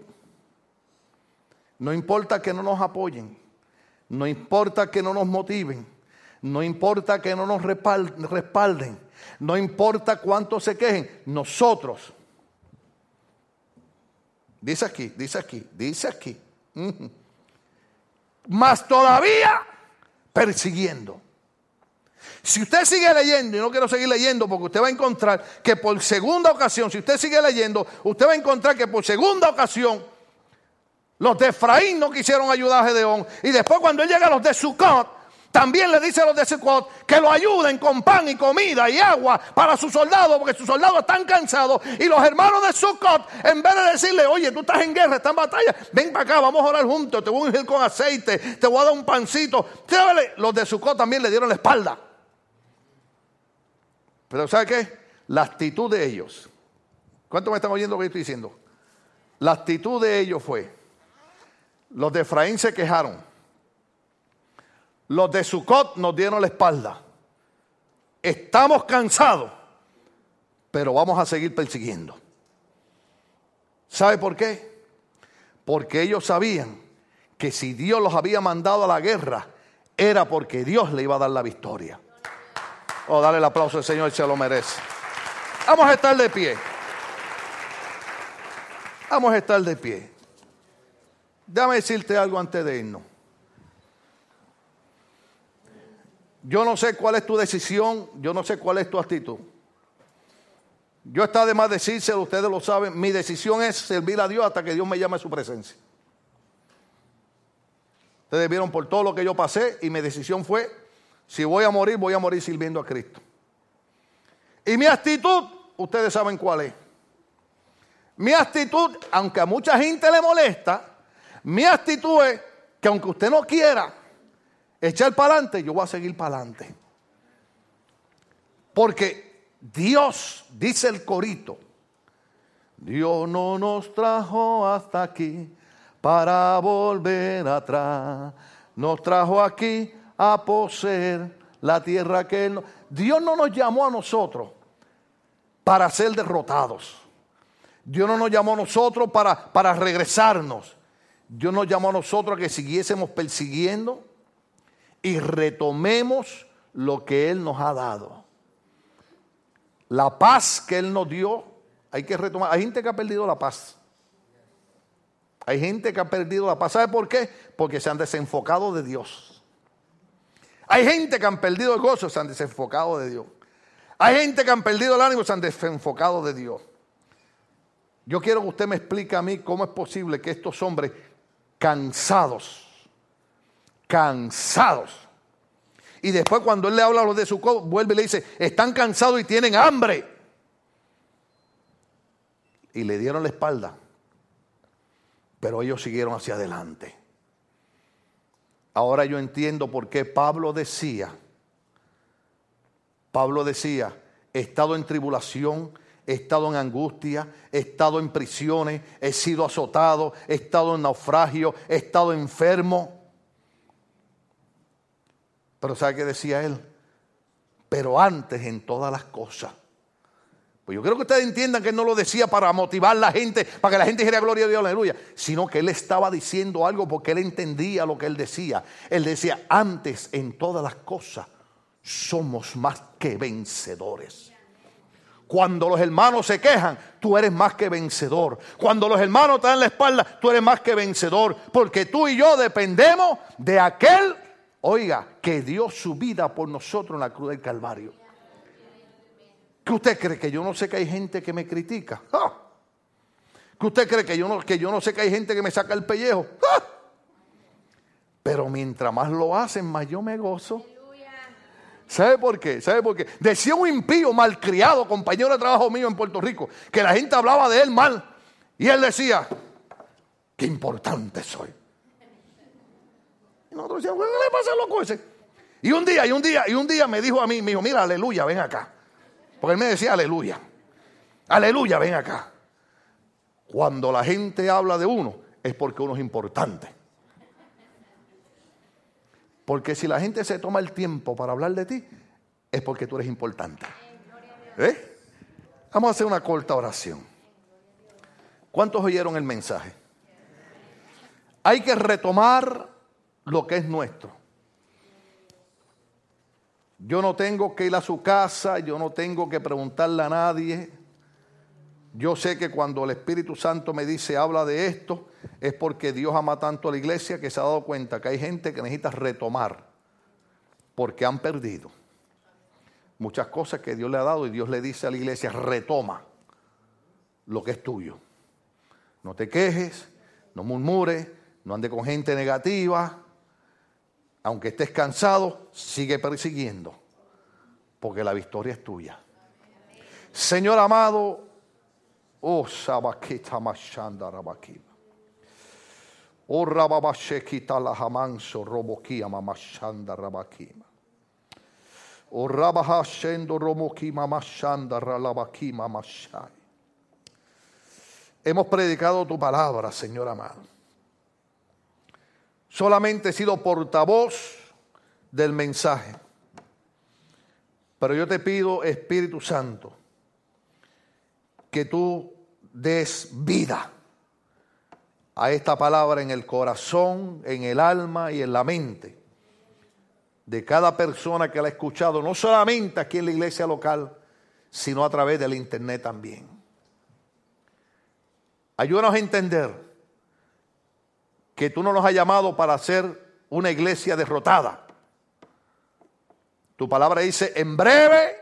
No importa que no nos apoyen, no importa que no nos motiven, no importa que no nos respalden, no importa cuánto se quejen, nosotros, dice aquí, dice aquí, dice aquí, más todavía persiguiendo. Si usted sigue leyendo, y no quiero seguir leyendo porque usted va a encontrar que por segunda ocasión, si usted sigue leyendo, usted va a encontrar que por segunda ocasión los de Efraín no quisieron ayudar a Gedeón. Y después cuando él llega a los de Sucot, también le dice a los de Sucot que lo ayuden con pan y comida y agua para sus soldados, porque sus soldados están cansados. Y los hermanos de Sucot, en vez de decirle, oye, tú estás en guerra, estás en batalla, ven para acá, vamos a orar juntos, te voy a ungir con aceite, te voy a dar un pancito. Los de Sucot también le dieron la espalda. Pero ¿sabe qué? La actitud de ellos. ¿Cuánto me están oyendo lo que estoy diciendo? La actitud de ellos fue, los de Efraín se quejaron. Los de Sucot nos dieron la espalda. Estamos cansados, pero vamos a seguir persiguiendo. ¿Sabe por qué? Porque ellos sabían que si Dios los había mandado a la guerra, era porque Dios le iba a dar la victoria. Oh, dale el aplauso al Señor, se lo merece. Vamos a estar de pie. Vamos a estar de pie. Déjame decirte algo antes de irnos. Yo no sé cuál es tu decisión, yo no sé cuál es tu actitud. Yo está de más decírselo, ustedes lo saben, mi decisión es servir a Dios hasta que Dios me llame a su presencia. Ustedes vieron por todo lo que yo pasé y mi decisión fue, si voy a morir, voy a morir sirviendo a Cristo. Y mi actitud, ustedes saben cuál es. Mi actitud, aunque a mucha gente le molesta, mi actitud es que aunque usted no quiera echar para adelante, yo voy a seguir para adelante. Porque Dios, dice el corito, Dios no nos trajo hasta aquí para volver atrás. Nos trajo aquí a poseer la tierra que Él... Dios no nos llamó a nosotros para ser derrotados. Dios no nos llamó a nosotros para, para regresarnos. Dios nos llamó a nosotros a que siguiésemos persiguiendo y retomemos lo que Él nos ha dado. La paz que Él nos dio, hay que retomar. Hay gente que ha perdido la paz. Hay gente que ha perdido la paz. ¿Sabe por qué? Porque se han desenfocado de Dios. Hay gente que han perdido el gozo, se han desenfocado de Dios. Hay gente que han perdido el ánimo, se han desenfocado de Dios. Yo quiero que usted me explique a mí cómo es posible que estos hombres cansados, cansados, y después cuando él le habla a los de su vuelve y le dice, están cansados y tienen hambre. Y le dieron la espalda, pero ellos siguieron hacia adelante. Ahora yo entiendo por qué Pablo decía, Pablo decía, he estado en tribulación, he estado en angustia, he estado en prisiones, he sido azotado, he estado en naufragio, he estado enfermo. Pero ¿sabe qué decía él? Pero antes en todas las cosas. Pues yo creo que ustedes entiendan que él no lo decía para motivar a la gente, para que la gente dijera gloria a Dios, aleluya, sino que él estaba diciendo algo porque él entendía lo que él decía. Él decía, antes en todas las cosas somos más que vencedores. Cuando los hermanos se quejan, tú eres más que vencedor. Cuando los hermanos te dan la espalda, tú eres más que vencedor. Porque tú y yo dependemos de aquel, oiga, que dio su vida por nosotros en la cruz del Calvario. ¿Qué usted cree? ¿Que yo no sé que hay gente que me critica? ¿Que usted cree que yo, no, que yo no sé que hay gente que me saca el pellejo? Pero mientras más lo hacen, más yo me gozo. ¿Sabe por qué? ¿Sabe por qué? Decía un impío malcriado, compañero de trabajo mío en Puerto Rico, que la gente hablaba de él mal. Y él decía, qué importante soy. Y nosotros decíamos, ¿qué le pasa loco ese? Y un día, y un día, y un día me dijo a mí, me dijo, mira, aleluya, ven acá. Porque él me decía, aleluya. Aleluya, ven acá. Cuando la gente habla de uno, es porque uno es importante. Porque si la gente se toma el tiempo para hablar de ti, es porque tú eres importante. ¿Eh? Vamos a hacer una corta oración. ¿Cuántos oyeron el mensaje? Hay que retomar lo que es nuestro. Yo no tengo que ir a su casa, yo no tengo que preguntarle a nadie. Yo sé que cuando el Espíritu Santo me dice habla de esto, es porque Dios ama tanto a la iglesia que se ha dado cuenta que hay gente que necesita retomar porque han perdido muchas cosas que Dios le ha dado y Dios le dice a la iglesia, retoma lo que es tuyo. No te quejes, no murmures, no ande con gente negativa. Aunque estés cansado, sigue persiguiendo, porque la victoria es tuya. Señor amado, oh Sabakita Mashanda Rabakima. O rababashekita la hamanso robokia mamashanda rabakima. O rabahashendo romokima mashanda ralabakima mashai. Hemos predicado tu palabra, Señor amado. Solamente he sido portavoz del mensaje. Pero yo te pido, Espíritu Santo, que tú des vida a esta palabra en el corazón, en el alma y en la mente de cada persona que la ha escuchado, no solamente aquí en la iglesia local, sino a través del internet también. Ayúdanos a entender que tú no nos has llamado para ser una iglesia derrotada. Tu palabra dice, en breve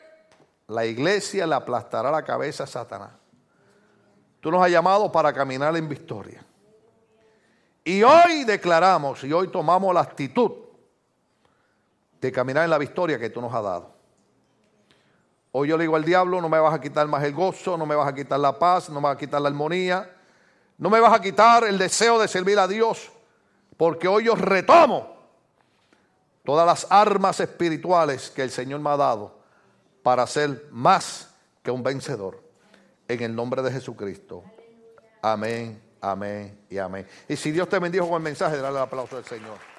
la iglesia le aplastará la cabeza a Satanás. Tú nos has llamado para caminar en victoria. Y hoy declaramos y hoy tomamos la actitud de caminar en la victoria que tú nos has dado. Hoy yo le digo al diablo, no me vas a quitar más el gozo, no me vas a quitar la paz, no me vas a quitar la armonía, no me vas a quitar el deseo de servir a Dios, porque hoy yo retomo todas las armas espirituales que el Señor me ha dado para ser más que un vencedor. En el nombre de Jesucristo. Amén, amén y amén. Y si Dios te bendijo con el mensaje, dale el aplauso al Señor.